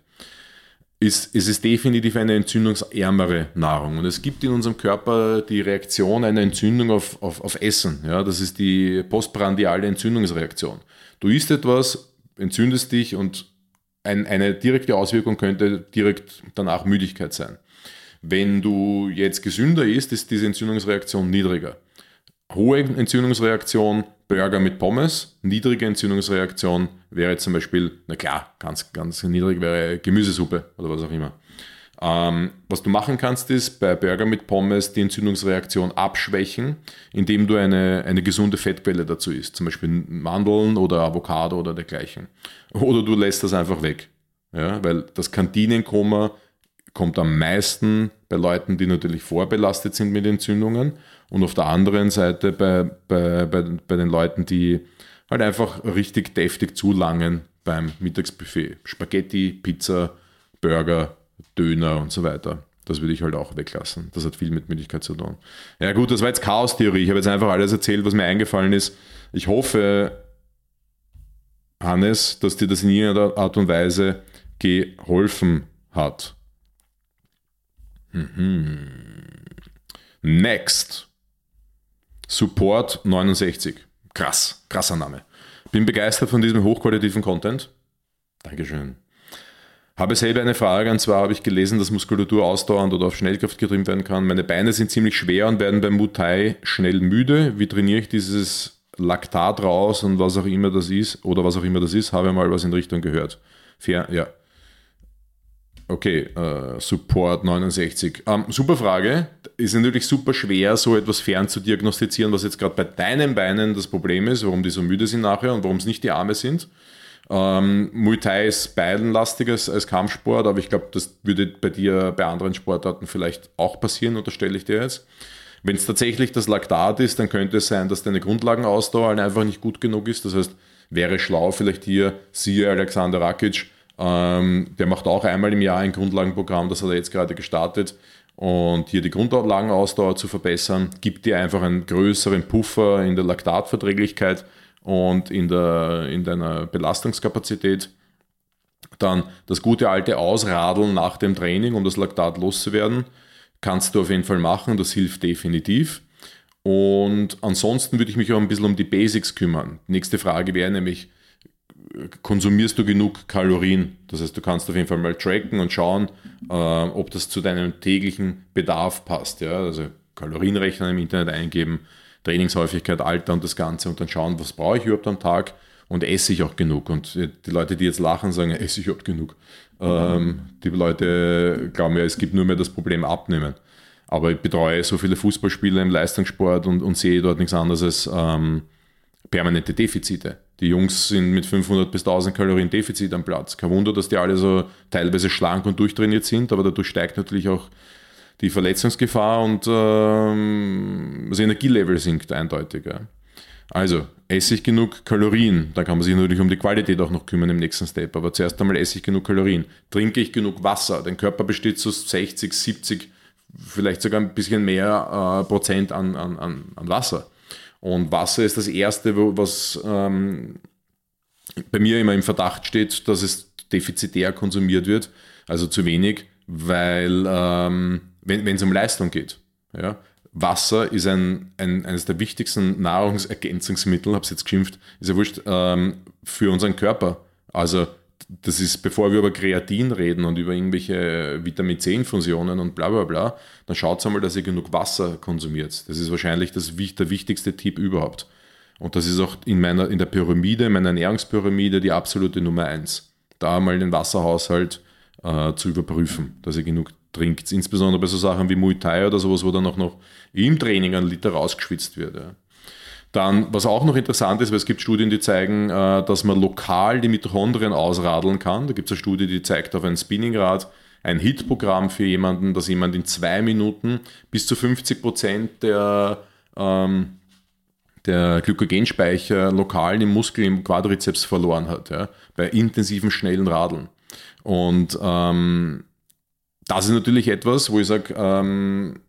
Ist, ist es definitiv eine entzündungsärmere Nahrung. Und es gibt in unserem Körper die Reaktion einer Entzündung auf, auf, auf Essen. Ja, das ist die postprandiale Entzündungsreaktion. Du isst etwas, entzündest dich und ein, eine direkte Auswirkung könnte direkt danach Müdigkeit sein. Wenn du jetzt gesünder isst, ist diese Entzündungsreaktion niedriger. Hohe Entzündungsreaktion, Burger mit Pommes. Niedrige Entzündungsreaktion wäre zum Beispiel, na klar, ganz, ganz niedrig wäre Gemüsesuppe oder was auch immer. Ähm, was du machen kannst, ist bei Burger mit Pommes die Entzündungsreaktion abschwächen, indem du eine, eine gesunde Fettquelle dazu isst, zum Beispiel Mandeln oder Avocado oder dergleichen. Oder du lässt das einfach weg. Ja, weil das Kantinenkoma kommt am meisten bei Leuten, die natürlich vorbelastet sind mit Entzündungen und auf der anderen Seite bei, bei, bei, bei den Leuten, die halt einfach richtig deftig zulangen beim Mittagsbuffet. Spaghetti, Pizza, Burger, Döner und so weiter. Das würde ich halt auch weglassen. Das hat viel mit Müdigkeit zu tun. Ja gut, das war jetzt Chaos-Theorie. Ich habe jetzt einfach alles erzählt, was mir eingefallen ist. Ich hoffe, Hannes, dass dir das in irgendeiner Art und Weise geholfen hat. Mhm. Next. Support 69. Krass, krasser Name. Bin begeistert von diesem hochqualitativen Content. Dankeschön. Habe selber eine Frage, und zwar habe ich gelesen, dass Muskulatur ausdauernd oder auf Schnellkraft getrimmt werden kann. Meine Beine sind ziemlich schwer und werden beim Muay schnell müde. Wie trainiere ich dieses Laktat raus und was auch immer das ist, oder was auch immer das ist, habe mal was in Richtung gehört. Fair, ja. Okay, äh, Support 69. Ähm, super Frage. Ist natürlich super schwer, so etwas fern zu diagnostizieren, was jetzt gerade bei deinen Beinen das Problem ist, warum die so müde sind nachher und warum es nicht die Arme sind. Ähm, Muay Thai ist beidenlastiger als, Kampfsport, aber ich glaube, das würde bei dir bei anderen Sportarten vielleicht auch passieren, unterstelle ich dir jetzt. Wenn es tatsächlich das Laktat ist, dann könnte es sein, dass deine Grundlagenausdauer einfach nicht gut genug ist. Das heißt, wäre schlau vielleicht hier, siehe Alexander Rakic, ähm, der macht auch einmal im Jahr ein Grundlagenprogramm, das hat er jetzt gerade gestartet. Und hier die Grundlagenausdauer zu verbessern, gibt dir einfach einen größeren Puffer in der Laktatverträglichkeit und in, der, in deiner Belastungskapazität. Dann das gute alte Ausradeln nach dem Training, um das Laktat loszuwerden, kannst du auf jeden Fall machen, das hilft definitiv. Und ansonsten würde ich mich auch ein bisschen um die Basics kümmern. Nächste Frage wäre nämlich, konsumierst du genug Kalorien? Das heißt, du kannst auf jeden Fall mal tracken und schauen, äh, ob das zu deinem täglichen Bedarf passt. Ja? Also Kalorienrechner im Internet eingeben, Trainingshäufigkeit, Alter und das Ganze und dann schauen, was brauche ich überhaupt am Tag und esse ich auch genug. Und die Leute, die jetzt lachen, sagen, esse ich überhaupt genug. Ähm, die Leute glauben ja, es gibt nur mehr das Problem abnehmen. Aber ich betreue so viele Fußballspieler im Leistungssport und, und sehe dort nichts anderes als ähm, permanente Defizite. Die Jungs sind mit 500 bis 1000 Kalorien Defizit am Platz. Kein Wunder, dass die alle so teilweise schlank und durchtrainiert sind, aber dadurch steigt natürlich auch die Verletzungsgefahr und ähm, das Energielevel sinkt eindeutig. Ja. Also, esse ich genug Kalorien? Da kann man sich natürlich um die Qualität auch noch kümmern im nächsten Step. Aber zuerst einmal esse ich genug Kalorien. Trinke ich genug Wasser? Dein Körper besteht zu 60, 70, vielleicht sogar ein bisschen mehr äh, Prozent an, an, an Wasser. Und Wasser ist das Erste, was ähm, bei mir immer im Verdacht steht, dass es defizitär konsumiert wird, also zu wenig, weil ähm, wenn es um Leistung geht. Ja? Wasser ist ein, ein, eines der wichtigsten Nahrungsergänzungsmittel, habe es jetzt geschimpft, ist ja wurscht, ähm, für unseren Körper. Also das ist, bevor wir über Kreatin reden und über irgendwelche Vitamin C-Infusionen und bla bla bla, dann schaut einmal, dass ihr genug Wasser konsumiert. Das ist wahrscheinlich das, der wichtigste Tipp überhaupt. Und das ist auch in, meiner, in der Pyramide, meiner Ernährungspyramide, die absolute Nummer eins. Da mal den Wasserhaushalt äh, zu überprüfen, dass ihr genug trinkt. Insbesondere bei so Sachen wie Muay Thai oder sowas, wo dann auch noch im Training ein Liter rausgeschwitzt wird. Ja. Dann, was auch noch interessant ist, weil es gibt Studien, die zeigen, äh, dass man lokal die Mitochondrien ausradeln kann. Da gibt es eine Studie, die zeigt auf ein Spinningrad ein Hitprogramm für jemanden, dass jemand in zwei Minuten bis zu 50 Prozent der, ähm, der Glykogenspeicher lokal im Muskel im Quadrizeps verloren hat, ja, bei intensiven, schnellen Radeln. Und ähm, das ist natürlich etwas, wo ich sage, ähm,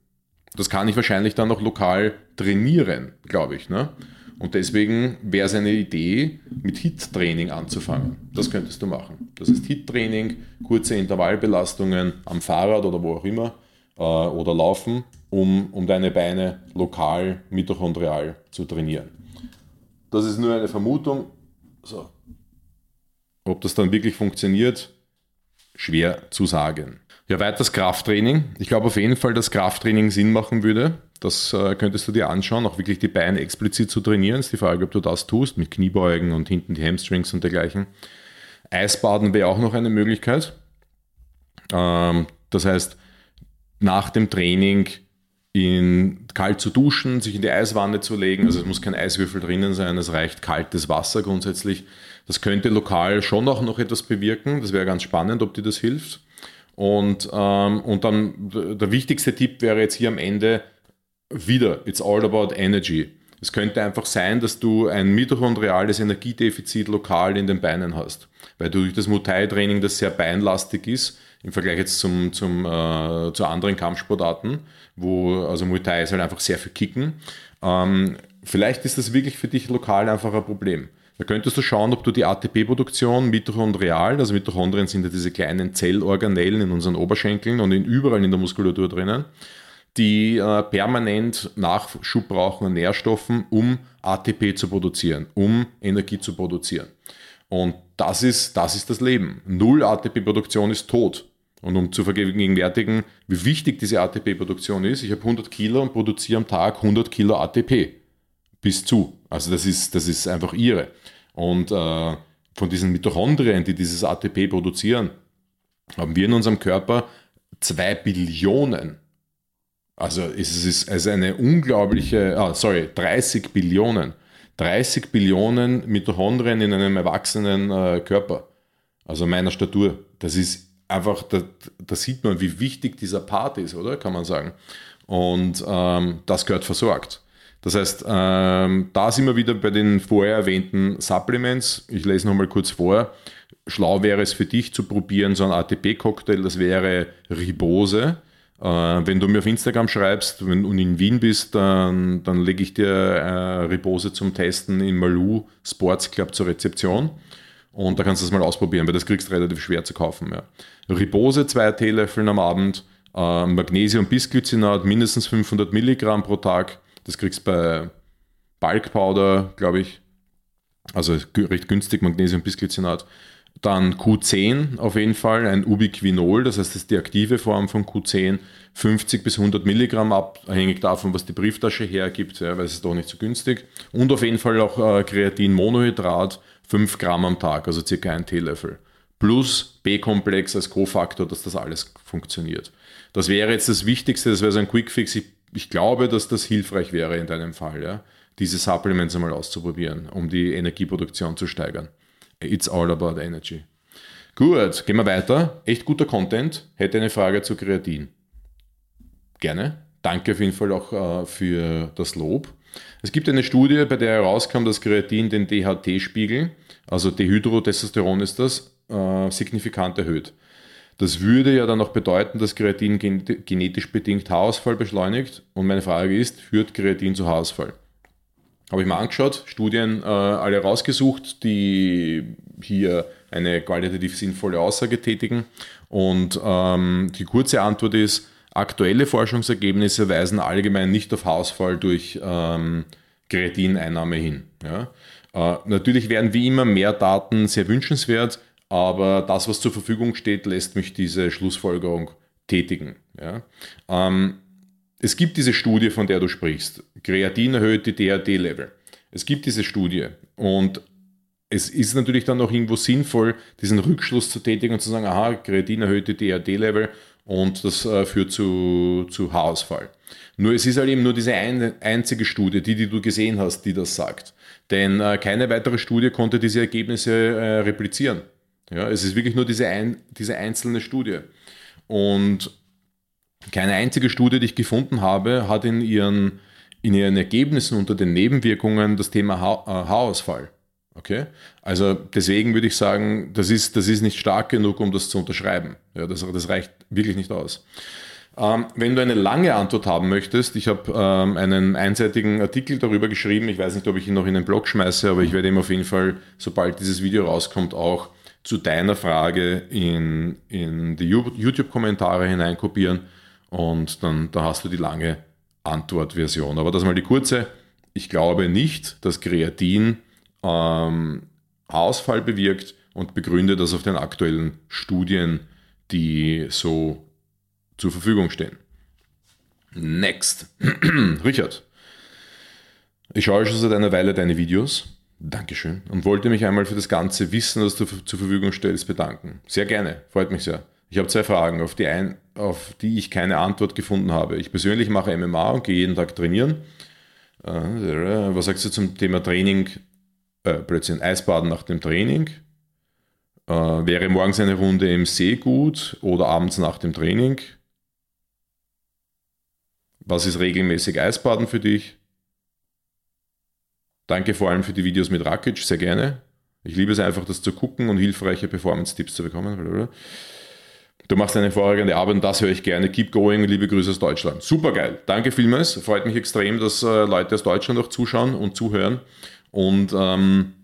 das kann ich wahrscheinlich dann auch lokal trainieren, glaube ich. Ne? Und deswegen wäre es eine Idee, mit HIT-Training anzufangen. Das könntest du machen. Das heißt HIT-Training, kurze Intervallbelastungen am Fahrrad oder wo auch immer äh, oder laufen, um, um deine Beine lokal mitochondrial zu trainieren. Das ist nur eine Vermutung. So. Ob das dann wirklich funktioniert, schwer zu sagen. Ja, weiters Krafttraining. Ich glaube auf jeden Fall, dass Krafttraining Sinn machen würde. Das äh, könntest du dir anschauen, auch wirklich die Beine explizit zu trainieren. ist die Frage, ob du das tust, mit Kniebeugen und hinten die Hamstrings und dergleichen. Eisbaden wäre auch noch eine Möglichkeit. Ähm, das heißt, nach dem Training in kalt zu duschen, sich in die Eiswanne zu legen. Also es muss kein Eiswürfel drinnen sein, es reicht kaltes Wasser grundsätzlich. Das könnte lokal schon auch noch etwas bewirken. Das wäre ganz spannend, ob dir das hilft. Und, ähm, und dann der wichtigste Tipp wäre jetzt hier am Ende wieder, it's all about energy. Es könnte einfach sein, dass du ein mitochondriales Energiedefizit lokal in den Beinen hast, weil du durch das Muay-Training, das sehr beinlastig ist, im Vergleich jetzt zum, zum, äh, zu anderen Kampfsportarten, wo also Muay Thai ist halt einfach sehr viel Kicken. Ähm, vielleicht ist das wirklich für dich lokal einfach ein Problem. Da könntest du schauen, ob du die ATP-Produktion mitochondrial, also Mitochondrien sind ja diese kleinen Zellorganellen in unseren Oberschenkeln und in, überall in der Muskulatur drinnen, die äh, permanent Nachschub brauchen an Nährstoffen, um ATP zu produzieren, um Energie zu produzieren. Und das ist, das ist das Leben. Null ATP-Produktion ist tot. Und um zu vergegenwärtigen, wie wichtig diese ATP-Produktion ist, ich habe 100 Kilo und produziere am Tag 100 Kilo ATP bis zu. Also das ist, das ist einfach irre. Und äh, von diesen Mitochondrien, die dieses ATP produzieren, haben wir in unserem Körper zwei Billionen. Also es ist also eine unglaubliche, ah, sorry, 30 Billionen. 30 Billionen Mitochondrien in einem erwachsenen äh, Körper. Also meiner Statur. Das ist einfach, da, da, sieht man, wie wichtig dieser Part ist, oder? Kann man sagen. Und ähm, das gehört versorgt. Das heißt, ähm, da sind wir wieder bei den vorher erwähnten Supplements. Ich lese nochmal kurz vor. Schlau wäre es für dich zu probieren, so ein ATP-Cocktail, das wäre Ribose. Äh, wenn du mir auf Instagram schreibst wenn, und in Wien bist, dann, dann lege ich dir äh, Ribose zum Testen im Malou Sports Club zur Rezeption. Und da kannst du das mal ausprobieren, weil das kriegst du relativ schwer zu kaufen. Ja. Ribose, zwei Teelöffeln am Abend, äh, Magnesium Bisglycinat, mindestens 500 Milligramm pro Tag das kriegst du bei Bulk Powder, glaube ich. Also recht günstig, Magnesium Bisglycinat. Dann Q10 auf jeden Fall, ein Ubiquinol, das heißt, das ist die aktive Form von Q10, 50 bis 100 Milligramm, abhängig davon, was die Brieftasche hergibt, ja, weil es ist doch nicht so günstig. Und auf jeden Fall auch äh, Kreatin-Monohydrat, 5 Gramm am Tag, also circa ein Teelöffel. Plus B-Komplex als Kofaktor, dass das alles funktioniert. Das wäre jetzt das Wichtigste, das wäre so ein Quick-Fix. Ich ich glaube, dass das hilfreich wäre in deinem Fall, ja, diese Supplements einmal auszuprobieren, um die Energieproduktion zu steigern. It's all about energy. Gut, gehen wir weiter. Echt guter Content. Hätte eine Frage zu Kreatin. Gerne. Danke auf jeden Fall auch äh, für das Lob. Es gibt eine Studie, bei der herauskam, dass Kreatin den DHT-Spiegel, also Dehydrotestosteron ist das, äh, signifikant erhöht. Das würde ja dann auch bedeuten, dass Kreatin genetisch bedingt Haarausfall beschleunigt. Und meine Frage ist, führt Kreatin zu Haarausfall? Habe ich mal angeschaut, Studien äh, alle rausgesucht, die hier eine qualitativ sinnvolle Aussage tätigen. Und ähm, die kurze Antwort ist, aktuelle Forschungsergebnisse weisen allgemein nicht auf Haarausfall durch ähm, Kreatineinnahme hin. Ja? Äh, natürlich wären wie immer mehr Daten sehr wünschenswert. Aber das, was zur Verfügung steht, lässt mich diese Schlussfolgerung tätigen. Ja. Ähm, es gibt diese Studie, von der du sprichst. Kreatin erhöht die DHT-Level. Es gibt diese Studie und es ist natürlich dann auch irgendwo sinnvoll, diesen Rückschluss zu tätigen und zu sagen, aha, Kreatin erhöht die DHT-Level und das äh, führt zu, zu Haarausfall. Nur es ist halt eben nur diese eine, einzige Studie, die, die du gesehen hast, die das sagt. Denn äh, keine weitere Studie konnte diese Ergebnisse äh, replizieren. Ja, es ist wirklich nur diese, ein, diese einzelne Studie. Und keine einzige Studie, die ich gefunden habe, hat in ihren, in ihren Ergebnissen unter den Nebenwirkungen das Thema ha äh, Haarausfall. Okay? Also deswegen würde ich sagen, das ist, das ist nicht stark genug, um das zu unterschreiben. Ja, das, das reicht wirklich nicht aus. Ähm, wenn du eine lange Antwort haben möchtest, ich habe ähm, einen einseitigen Artikel darüber geschrieben. Ich weiß nicht, ob ich ihn noch in den Blog schmeiße, aber ich werde ihm auf jeden Fall, sobald dieses Video rauskommt, auch zu deiner Frage in, in die YouTube-Kommentare hineinkopieren und dann da hast du die lange Antwortversion. Aber das mal die kurze. Ich glaube nicht, dass Kreatin ähm, Ausfall bewirkt und begründe das auf den aktuellen Studien, die so zur Verfügung stehen. Next. [clears throat] Richard. Ich schaue schon seit einer Weile deine Videos. Dankeschön. Und wollte mich einmal für das ganze Wissen, das du zur Verfügung stellst, bedanken. Sehr gerne. Freut mich sehr. Ich habe zwei Fragen, auf die, ein, auf die ich keine Antwort gefunden habe. Ich persönlich mache MMA und gehe jeden Tag trainieren. Äh, was sagst du zum Thema Training äh, plötzlich Eisbaden nach dem Training. Äh, wäre morgens eine Runde im See gut oder abends nach dem Training? Was ist regelmäßig Eisbaden für dich? Danke vor allem für die Videos mit Rakic, sehr gerne. Ich liebe es einfach, das zu gucken und hilfreiche Performance-Tipps zu bekommen. Du machst eine hervorragende Arbeit und das höre ich gerne. Keep going, liebe Grüße aus Deutschland. Super geil. Danke vielmals. Freut mich extrem, dass äh, Leute aus Deutschland auch zuschauen und zuhören. Und ähm,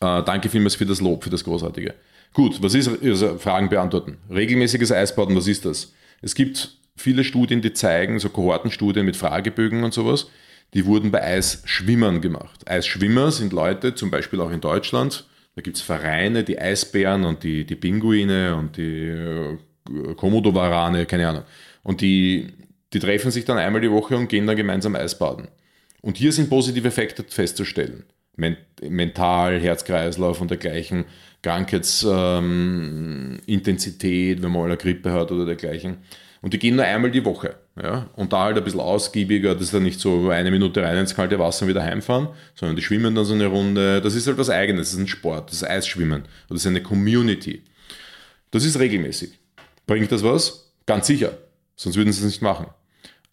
äh, danke vielmals für das Lob, für das Großartige. Gut, was ist, also Fragen beantworten. Regelmäßiges Eisbaden, was ist das? Es gibt viele Studien, die zeigen, so Kohortenstudien mit Fragebögen und sowas, die wurden bei Eisschwimmern gemacht. Eisschwimmer sind Leute, zum Beispiel auch in Deutschland, da gibt es Vereine, die Eisbären und die, die Pinguine und die äh, Komodowarane, keine Ahnung. Und die, die treffen sich dann einmal die Woche und gehen dann gemeinsam Eisbaden. Und hier sind positive Effekte festzustellen. Mental, Herzkreislauf und dergleichen, Krankheitsintensität, ähm, wenn man mal eine Grippe hat oder dergleichen. Und die gehen nur einmal die Woche. Ja? Und da halt ein bisschen ausgiebiger, das ist dann nicht so eine Minute rein ins kalte Wasser und wieder heimfahren, sondern die schwimmen dann so eine Runde. Das ist halt was Eigenes, das ist ein Sport, das ist Eisschwimmen. Das ist eine Community. Das ist regelmäßig. Bringt das was? Ganz sicher. Sonst würden sie es nicht machen.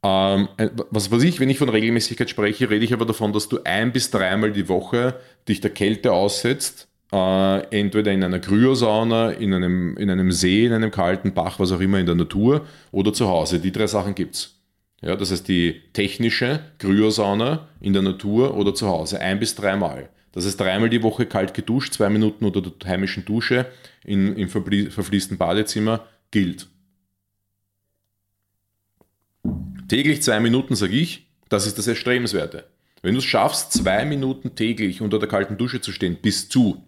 Ähm, was weiß ich, wenn ich von Regelmäßigkeit spreche, rede ich aber davon, dass du ein bis dreimal die Woche dich der Kälte aussetzt, äh, entweder in einer Kryosauna, in einem, in einem See, in einem kalten Bach, was auch immer in der Natur oder zu Hause. Die drei Sachen gibt es. Ja, das heißt die technische Kryosauna in der Natur oder zu Hause, ein bis dreimal. Das heißt dreimal die Woche kalt geduscht, zwei Minuten unter der heimischen Dusche in, im verfließten Badezimmer gilt. Täglich zwei Minuten, sage ich, das ist das Erstrebenswerte. Wenn du es schaffst, zwei Minuten täglich unter der kalten Dusche zu stehen, bis zu,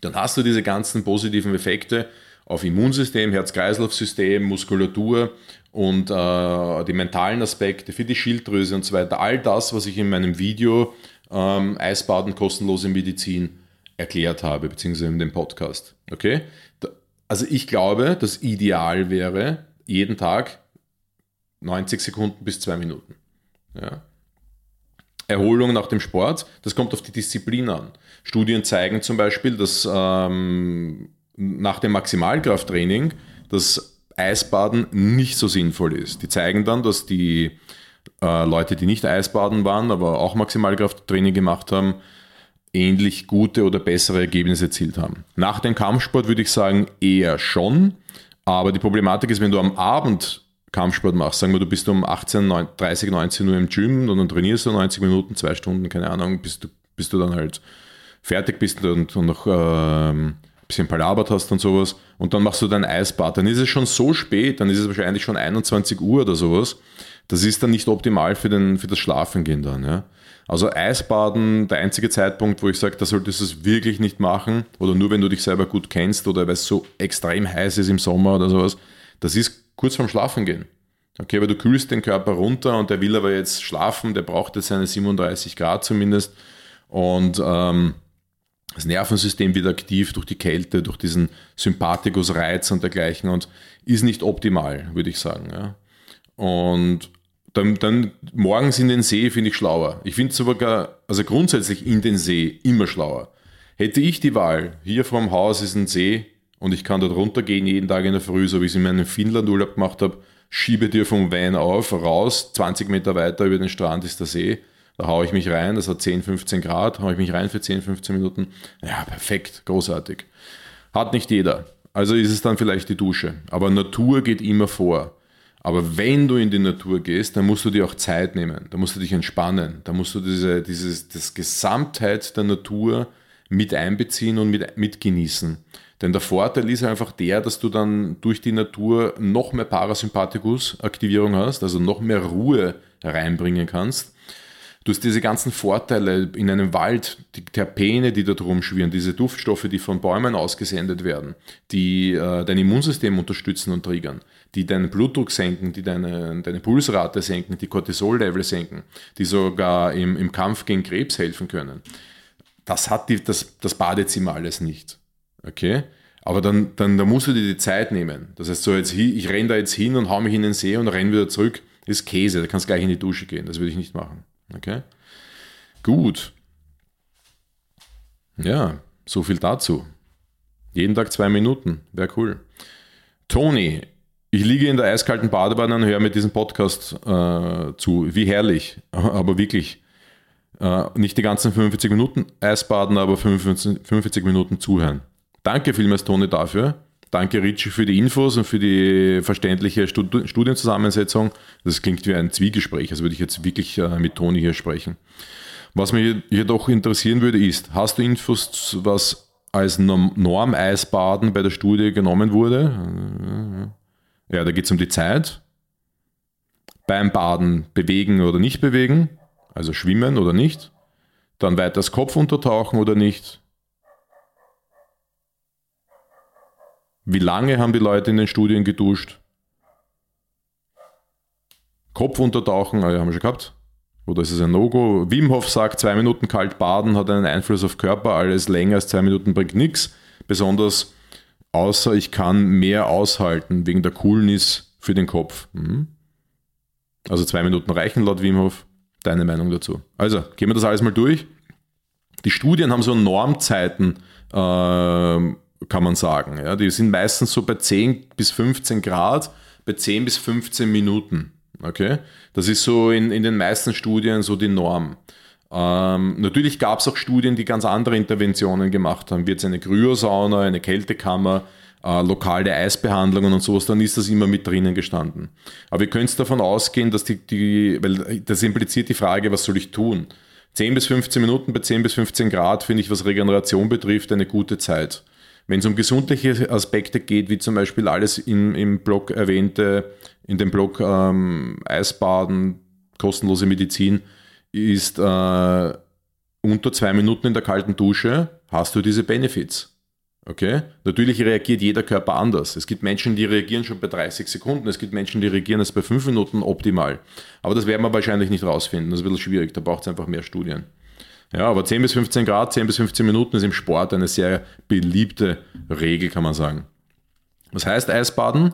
dann hast du diese ganzen positiven Effekte auf Immunsystem, Herz-Kreislauf-System, Muskulatur und äh, die mentalen Aspekte für die Schilddrüse und so weiter. All das, was ich in meinem Video ähm, Eisbaden, kostenlose Medizin erklärt habe, beziehungsweise in dem Podcast. Okay? Also ich glaube, das Ideal wäre, jeden Tag 90 Sekunden bis zwei Minuten. Ja. Erholung nach dem Sport, das kommt auf die Disziplin an. Studien zeigen zum Beispiel, dass ähm, nach dem Maximalkrafttraining das Eisbaden nicht so sinnvoll ist. Die zeigen dann, dass die äh, Leute, die nicht Eisbaden waren, aber auch Maximalkrafttraining gemacht haben, ähnlich gute oder bessere Ergebnisse erzielt haben. Nach dem Kampfsport würde ich sagen eher schon, aber die Problematik ist, wenn du am Abend Kampfsport machst. Sagen wir, du bist um 18, 9, 30, 19 Uhr im Gym und dann trainierst du 90 Minuten, zwei Stunden, keine Ahnung, bis du, bis du dann halt fertig bist und, und noch ähm, ein bisschen palabert hast und sowas. Und dann machst du dein Eisbad. Dann ist es schon so spät, dann ist es wahrscheinlich schon 21 Uhr oder sowas. Das ist dann nicht optimal für, den, für das Schlafengehen dann. Ja? Also Eisbaden, der einzige Zeitpunkt, wo ich sage, da solltest du es wirklich nicht machen oder nur wenn du dich selber gut kennst oder weil es so extrem heiß ist im Sommer oder sowas, das ist kurz vorm Schlafen gehen. Okay, aber du kühlst den Körper runter und der will aber jetzt schlafen, der braucht jetzt seine 37 Grad zumindest und ähm, das Nervensystem wird aktiv durch die Kälte, durch diesen Sympathikus-Reiz und dergleichen und ist nicht optimal, würde ich sagen. Ja. Und dann, dann morgens in den See finde ich schlauer. Ich finde sogar, also grundsätzlich in den See immer schlauer. Hätte ich die Wahl, hier vorm Haus ist ein See, und ich kann dort runtergehen jeden Tag in der Früh, so wie ich es in meinem Finnland-Urlaub gemacht habe, schiebe dir vom Van auf, raus, 20 Meter weiter über den Strand ist der See. Da haue ich mich rein, das hat 10, 15 Grad, haue ich mich rein für 10, 15 Minuten. Ja, perfekt, großartig. Hat nicht jeder. Also ist es dann vielleicht die Dusche. Aber Natur geht immer vor. Aber wenn du in die Natur gehst, dann musst du dir auch Zeit nehmen. Da musst du dich entspannen. Da musst du diese, dieses, das Gesamtheit der Natur mit einbeziehen und mit, mit genießen. Denn der Vorteil ist einfach der, dass du dann durch die Natur noch mehr Parasympathikus-Aktivierung hast, also noch mehr Ruhe reinbringen kannst. Du hast diese ganzen Vorteile in einem Wald, die Terpene, die da drum schwirren, diese Duftstoffe, die von Bäumen ausgesendet werden, die äh, dein Immunsystem unterstützen und triggern, die deinen Blutdruck senken, die deine, deine Pulsrate senken, die Cortisol-Level senken, die sogar im, im Kampf gegen Krebs helfen können. Das hat die, das, das Badezimmer alles nicht. Okay? Aber dann, dann, dann musst du dir die Zeit nehmen. Das heißt, so jetzt, ich renne da jetzt hin und hau mich in den See und renne wieder zurück, ist Käse. Da kannst du gleich in die Dusche gehen. Das würde ich nicht machen. Okay? Gut. Ja, so viel dazu. Jeden Tag zwei Minuten. Wäre cool. Toni, ich liege in der eiskalten Badewanne und höre mir diesen Podcast äh, zu. Wie herrlich. [laughs] Aber wirklich. Äh, nicht die ganzen 45 Minuten Eisbaden, aber 45, 45 Minuten zuhören. Danke vielmals, Toni, dafür. Danke, Richie, für die Infos und für die verständliche Studienzusammensetzung. Das klingt wie ein Zwiegespräch, also würde ich jetzt wirklich äh, mit Toni hier sprechen. Was mich jedoch interessieren würde, ist, hast du Infos, was als Norm-Eisbaden bei der Studie genommen wurde? Ja, da geht es um die Zeit. Beim Baden bewegen oder nicht bewegen, also schwimmen oder nicht. Dann weiter das Kopf untertauchen oder nicht. Wie lange haben die Leute in den Studien geduscht? Kopf untertauchen, ah, haben wir schon gehabt. Oder ist es ein No-Go? Wim Hof sagt, zwei Minuten kalt baden hat einen Einfluss auf Körper, alles länger als zwei Minuten bringt nichts. Besonders außer ich kann mehr aushalten wegen der Coolness für den Kopf. Mhm. Also zwei Minuten reichen laut Wim Hof. Deine Meinung dazu? Also, gehen wir das alles mal durch. Die Studien haben so Normzeiten äh, kann man sagen. Ja, die sind meistens so bei 10 bis 15 Grad, bei 10 bis 15 Minuten. Okay? Das ist so in, in den meisten Studien so die Norm. Ähm, natürlich gab es auch Studien, die ganz andere Interventionen gemacht haben, wie jetzt eine Kryosauna, eine Kältekammer, äh, lokale Eisbehandlungen und sowas, dann ist das immer mit drinnen gestanden. Aber ihr könnt davon ausgehen, dass die, die, weil das impliziert die Frage, was soll ich tun? 10 bis 15 Minuten bei 10 bis 15 Grad finde ich, was Regeneration betrifft, eine gute Zeit. Wenn es um gesundliche Aspekte geht, wie zum Beispiel alles in, im Blog erwähnte, in dem Blog ähm, Eisbaden, kostenlose Medizin, ist äh, unter zwei Minuten in der kalten Dusche, hast du diese Benefits. Okay? Natürlich reagiert jeder Körper anders. Es gibt Menschen, die reagieren schon bei 30 Sekunden, es gibt Menschen, die reagieren erst bei 5 Minuten optimal. Aber das werden wir wahrscheinlich nicht rausfinden. Das ist ein bisschen schwierig, da braucht es einfach mehr Studien. Ja, aber 10 bis 15 Grad, 10 bis 15 Minuten ist im Sport eine sehr beliebte Regel, kann man sagen. Was heißt Eisbaden?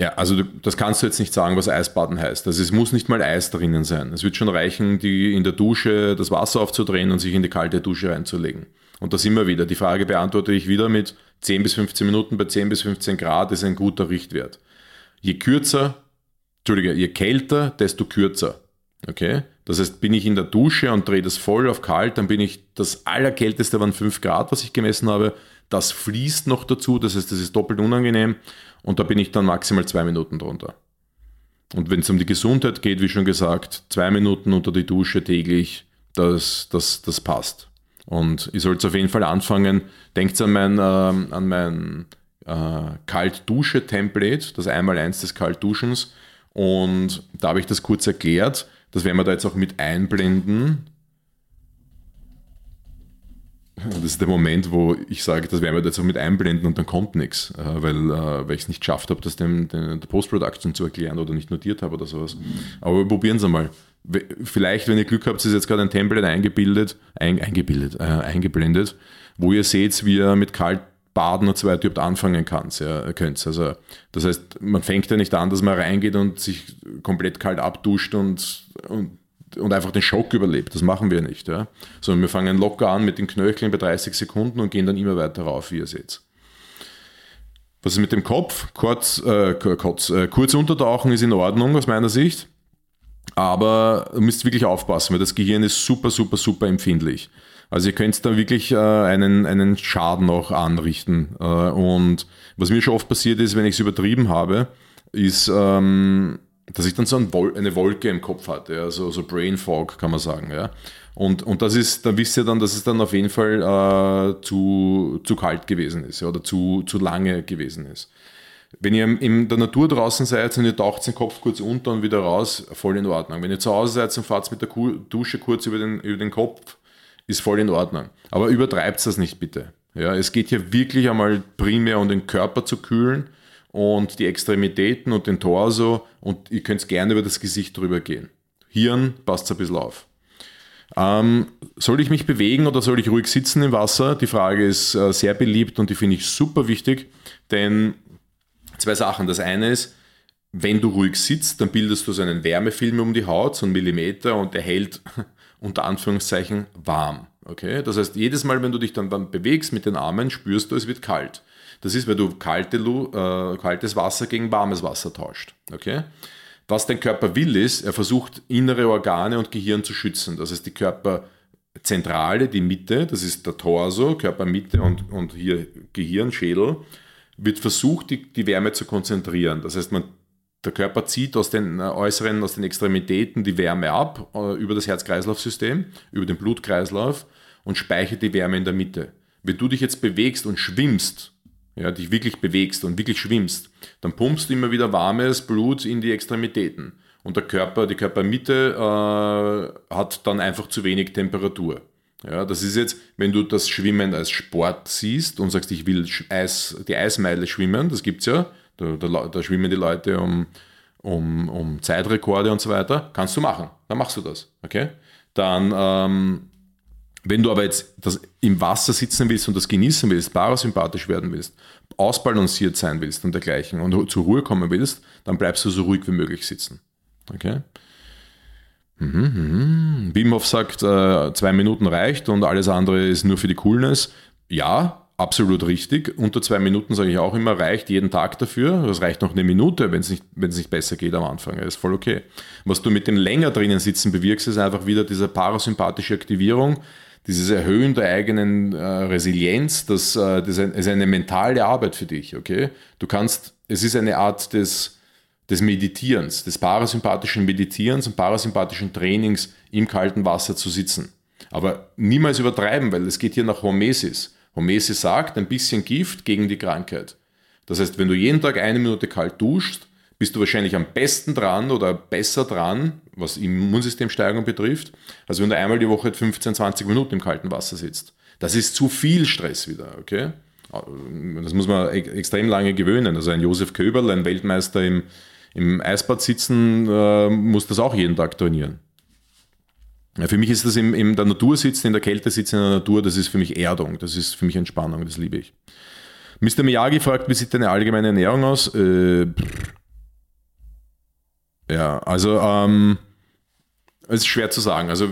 Ja, also das kannst du jetzt nicht sagen, was Eisbaden heißt. Also es muss nicht mal Eis drinnen sein. Es wird schon reichen, die in der Dusche das Wasser aufzudrehen und sich in die kalte Dusche reinzulegen. Und da sind wir wieder. Die Frage beantworte ich wieder mit 10 bis 15 Minuten bei 10 bis 15 Grad ist ein guter Richtwert. Je kürzer, Entschuldige, je kälter, desto kürzer. Okay? Das heißt, bin ich in der Dusche und drehe das voll auf kalt, dann bin ich, das allerkälteste waren 5 Grad, was ich gemessen habe. Das fließt noch dazu, das heißt, das ist doppelt unangenehm und da bin ich dann maximal zwei Minuten drunter. Und wenn es um die Gesundheit geht, wie schon gesagt, zwei Minuten unter die Dusche täglich, das, das, das passt. Und ich sollte auf jeden Fall anfangen, denkt an mein, äh, an mein äh, Kaltdusche-Template, das Einmaleins des Kaltduschens. Und da habe ich das kurz erklärt. Das werden wir da jetzt auch mit einblenden. Das ist der Moment, wo ich sage, das werden wir da jetzt auch mit einblenden und dann kommt nichts, äh, weil, äh, weil ich es nicht geschafft habe, das dem, dem, der Post-Production zu erklären oder nicht notiert habe oder sowas. Aber probieren Sie mal. Vielleicht, wenn ihr Glück habt, ist jetzt gerade ein Template eingebildet, ein, eingebildet, äh, eingeblendet, wo ihr seht, wie ihr mit kalt Baden und so weiter überhaupt anfangen kannst, ja, könnt. Also, das heißt, man fängt ja nicht an, dass man reingeht und sich komplett kalt abduscht und, und, und einfach den Schock überlebt. Das machen wir nicht. Ja. Sondern wir fangen locker an mit den Knöcheln bei 30 Sekunden und gehen dann immer weiter rauf, wie ihr seht. Was ist mit dem Kopf? Kurz, äh, kurz, äh, kurz untertauchen ist in Ordnung aus meiner Sicht. Aber ihr müsst wirklich aufpassen, weil das Gehirn ist super, super, super empfindlich. Also ihr könnt da wirklich äh, einen, einen Schaden auch anrichten. Äh, und was mir schon oft passiert ist, wenn ich es übertrieben habe, ist, ähm, dass ich dann so ein Wol eine Wolke im Kopf hatte, ja, so, so Brain Fog kann man sagen. Ja. Und, und das ist, dann wisst ihr dann, dass es dann auf jeden Fall äh, zu, zu kalt gewesen ist ja, oder zu, zu lange gewesen ist. Wenn ihr in der Natur draußen seid und ihr taucht den Kopf kurz unter und wieder raus, voll in Ordnung. Wenn ihr zu Hause seid und fahrt mit der Dusche kurz über den, über den Kopf, ist voll in Ordnung. Aber übertreibt das nicht bitte. Ja, es geht hier wirklich einmal primär um den Körper zu kühlen und die Extremitäten und den Torso und ihr könnt gerne über das Gesicht drüber gehen. Hirn passt ein bisschen auf. Ähm, soll ich mich bewegen oder soll ich ruhig sitzen im Wasser? Die Frage ist äh, sehr beliebt und die finde ich super wichtig, denn zwei Sachen. Das eine ist, wenn du ruhig sitzt, dann bildest du so einen Wärmefilm um die Haut, so einen Millimeter und der hält unter Anführungszeichen warm. Okay? Das heißt, jedes Mal, wenn du dich dann, dann bewegst mit den Armen, spürst du, es wird kalt. Das ist, weil du kalte, äh, kaltes Wasser gegen warmes Wasser tauscht. Okay? Was dein Körper will, ist, er versucht, innere Organe und Gehirn zu schützen. Das heißt, die Körperzentrale, die Mitte, das ist der Torso, Körpermitte und, und hier Gehirn, Schädel, wird versucht, die, die Wärme zu konzentrieren. Das heißt, man der Körper zieht aus den äh, äußeren, aus den Extremitäten die Wärme ab äh, über das Herz-Kreislauf-System, über den Blutkreislauf und speichert die Wärme in der Mitte. Wenn du dich jetzt bewegst und schwimmst, ja, dich wirklich bewegst und wirklich schwimmst, dann pumpst du immer wieder warmes Blut in die Extremitäten. Und der Körper, die Körpermitte äh, hat dann einfach zu wenig Temperatur. Ja, das ist jetzt, wenn du das Schwimmen als Sport siehst und sagst, ich will Eis, die Eismeile schwimmen, das gibt es ja, da, da, da, schwimmen die Leute um, um, um Zeitrekorde und so weiter, kannst du machen, dann machst du das. Okay? Dann ähm, wenn du aber jetzt das im Wasser sitzen willst und das genießen willst, parasympathisch werden willst, ausbalanciert sein willst und dergleichen und zur Ruhe kommen willst, dann bleibst du so ruhig wie möglich sitzen. Okay? Mhm, Hof sagt, äh, zwei Minuten reicht und alles andere ist nur für die Coolness. Ja, absolut richtig. Unter zwei Minuten sage ich auch immer, reicht jeden Tag dafür. Das reicht noch eine Minute, wenn es nicht, nicht besser geht am Anfang. Das ist voll okay. Was du mit dem länger drinnen sitzen bewirkst, ist einfach wieder diese parasympathische Aktivierung dieses Erhöhen der eigenen äh, Resilienz, das, äh, das ist eine mentale Arbeit für dich, okay? Du kannst, es ist eine Art des, des Meditierens, des parasympathischen Meditierens und parasympathischen Trainings im kalten Wasser zu sitzen. Aber niemals übertreiben, weil es geht hier nach Hormesis. Hormesis sagt, ein bisschen Gift gegen die Krankheit. Das heißt, wenn du jeden Tag eine Minute kalt duschst, bist du wahrscheinlich am besten dran oder besser dran, was Immunsystemsteigerung betrifft, als wenn du einmal die Woche 15, 20 Minuten im kalten Wasser sitzt. Das ist zu viel Stress wieder, okay? Das muss man extrem lange gewöhnen. Also ein Josef Köberl, ein Weltmeister im, im Eisbad sitzen, äh, muss das auch jeden Tag trainieren. Ja, für mich ist das in, in der Natur sitzen, in der Kälte sitzen in der Natur, das ist für mich Erdung, das ist für mich Entspannung, das liebe ich. Mr. Miyagi fragt, wie sieht deine allgemeine Ernährung aus? Äh, ja, also ähm, es ist schwer zu sagen. Also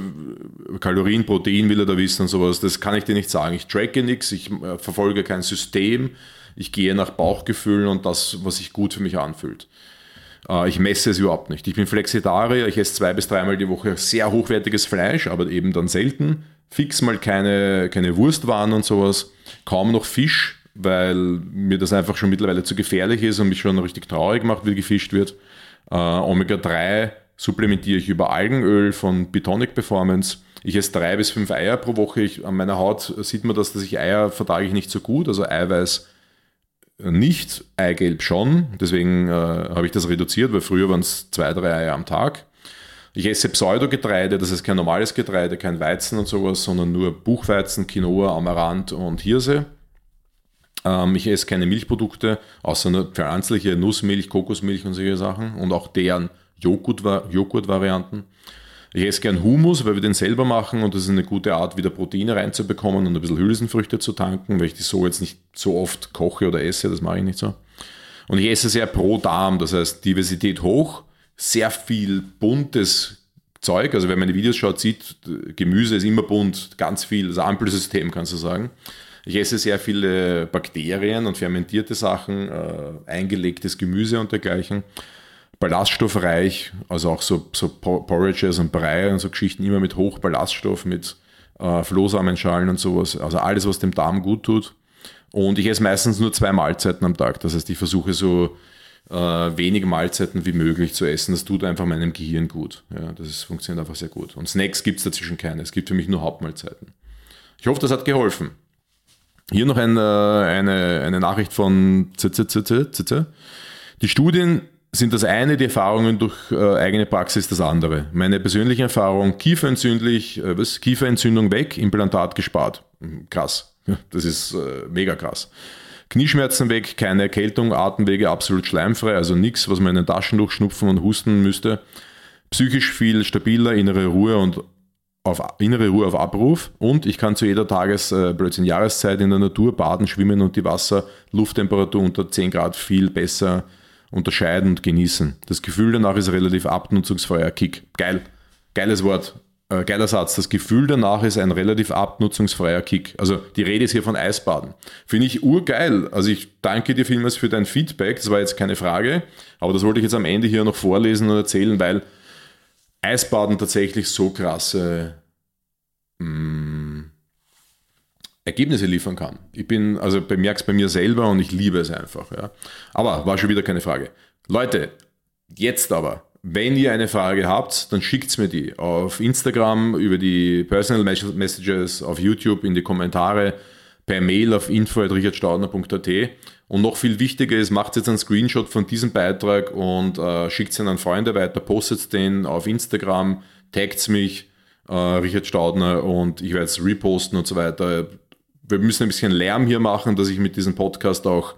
Kalorien, Protein will er da wissen und sowas, das kann ich dir nicht sagen. Ich tracke nichts, ich äh, verfolge kein System, ich gehe nach Bauchgefühlen und das, was sich gut für mich anfühlt. Äh, ich messe es überhaupt nicht. Ich bin Flexitarier, ich esse zwei bis dreimal die Woche sehr hochwertiges Fleisch, aber eben dann selten. Fix mal keine, keine Wurstwaren und sowas, kaum noch Fisch, weil mir das einfach schon mittlerweile zu gefährlich ist und mich schon richtig traurig macht, wie gefischt wird. Äh, Omega-3 supplementiere ich über Algenöl von Bitonic Performance. Ich esse drei bis fünf Eier pro Woche. Ich, an meiner Haut sieht man das, dass ich Eier vertrage ich nicht so gut, also Eiweiß nicht, Eigelb schon. Deswegen äh, habe ich das reduziert, weil früher waren es zwei, drei Eier am Tag. Ich esse Pseudogetreide, das ist kein normales Getreide, kein Weizen und sowas, sondern nur Buchweizen, Quinoa, Amaranth und Hirse. Ähm, ich esse keine Milchprodukte, außer nur pflanzliche Nussmilch, Kokosmilch und solche Sachen und auch deren Joghurt-Varianten. Ich esse gern Humus, weil wir den selber machen und das ist eine gute Art, wieder Proteine reinzubekommen und ein bisschen Hülsenfrüchte zu tanken, weil ich die so jetzt nicht so oft koche oder esse, das mache ich nicht so. Und ich esse sehr pro Darm, das heißt Diversität hoch, sehr viel buntes Zeug. Also wer meine Videos schaut, sieht, Gemüse ist immer bunt, ganz viel, das Ampelsystem kannst du sagen. Ich esse sehr viele Bakterien und fermentierte Sachen, äh, eingelegtes Gemüse und dergleichen. Ballaststoffreich, also auch so, so Porridges und Brei und so Geschichten immer mit Hochballaststoff, mit äh, Flohsamenschalen und sowas. Also alles, was dem Darm gut tut. Und ich esse meistens nur zwei Mahlzeiten am Tag. Das heißt, ich versuche so äh, wenig Mahlzeiten wie möglich zu essen. Das tut einfach meinem Gehirn gut. Ja, das ist, funktioniert einfach sehr gut. Und Snacks gibt es dazwischen keine. Es gibt für mich nur Hauptmahlzeiten. Ich hoffe, das hat geholfen. Hier noch ein, äh, eine, eine Nachricht von ZZZZ. Die Studien sind das eine, die Erfahrungen durch äh, eigene Praxis das andere. Meine persönliche Erfahrung, Kieferentzündlich, äh, was? Kieferentzündung weg, Implantat gespart. Hm, krass. Das ist äh, mega krass. Knieschmerzen weg, keine Erkältung, Atemwege absolut schleimfrei, also nichts, was man in den Taschen durchschnupfen und husten müsste. Psychisch viel stabiler, innere Ruhe und auf innere Ruhe auf Abruf und ich kann zu jeder Tages, äh, plötzlich Jahreszeit in der Natur baden, schwimmen und die Wasser-Lufttemperatur unter 10 Grad viel besser unterscheiden und genießen. Das Gefühl danach ist relativ abnutzungsfreier Kick. Geil. Geiles Wort äh, geiler Satz, das Gefühl danach ist ein relativ abnutzungsfreier Kick. Also die Rede ist hier von Eisbaden. Finde ich urgeil. Also ich danke dir vielmals für dein Feedback. Das war jetzt keine Frage, aber das wollte ich jetzt am Ende hier noch vorlesen und erzählen, weil Eisbaden tatsächlich so krasse mh, mm, Ergebnisse liefern kann. Ich bin, also bemerke es bei mir selber und ich liebe es einfach. Ja. Aber war schon wieder keine Frage. Leute, jetzt aber wenn ihr eine Frage habt, dann schickt mir die auf Instagram, über die Personal Messages, auf YouTube, in die Kommentare, per Mail auf info.richardstaudner.at. Und noch viel wichtiger ist, macht jetzt einen Screenshot von diesem Beitrag und äh, schickt es an Freunde weiter, postet den auf Instagram, taggt mich, äh, Richard Staudner, und ich werde es reposten und so weiter. Wir müssen ein bisschen Lärm hier machen, dass ich mit diesem Podcast auch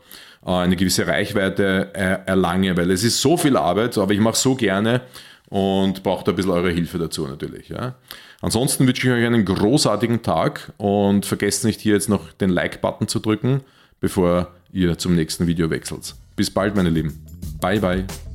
äh, eine gewisse Reichweite äh, erlange, weil es ist so viel Arbeit, aber ich mache so gerne und brauche da ein bisschen eure Hilfe dazu natürlich. Ja. Ansonsten wünsche ich euch einen großartigen Tag und vergesst nicht hier jetzt noch den Like-Button zu drücken, bevor ihr zum nächsten Video wechselt. Bis bald, meine Lieben. Bye, bye.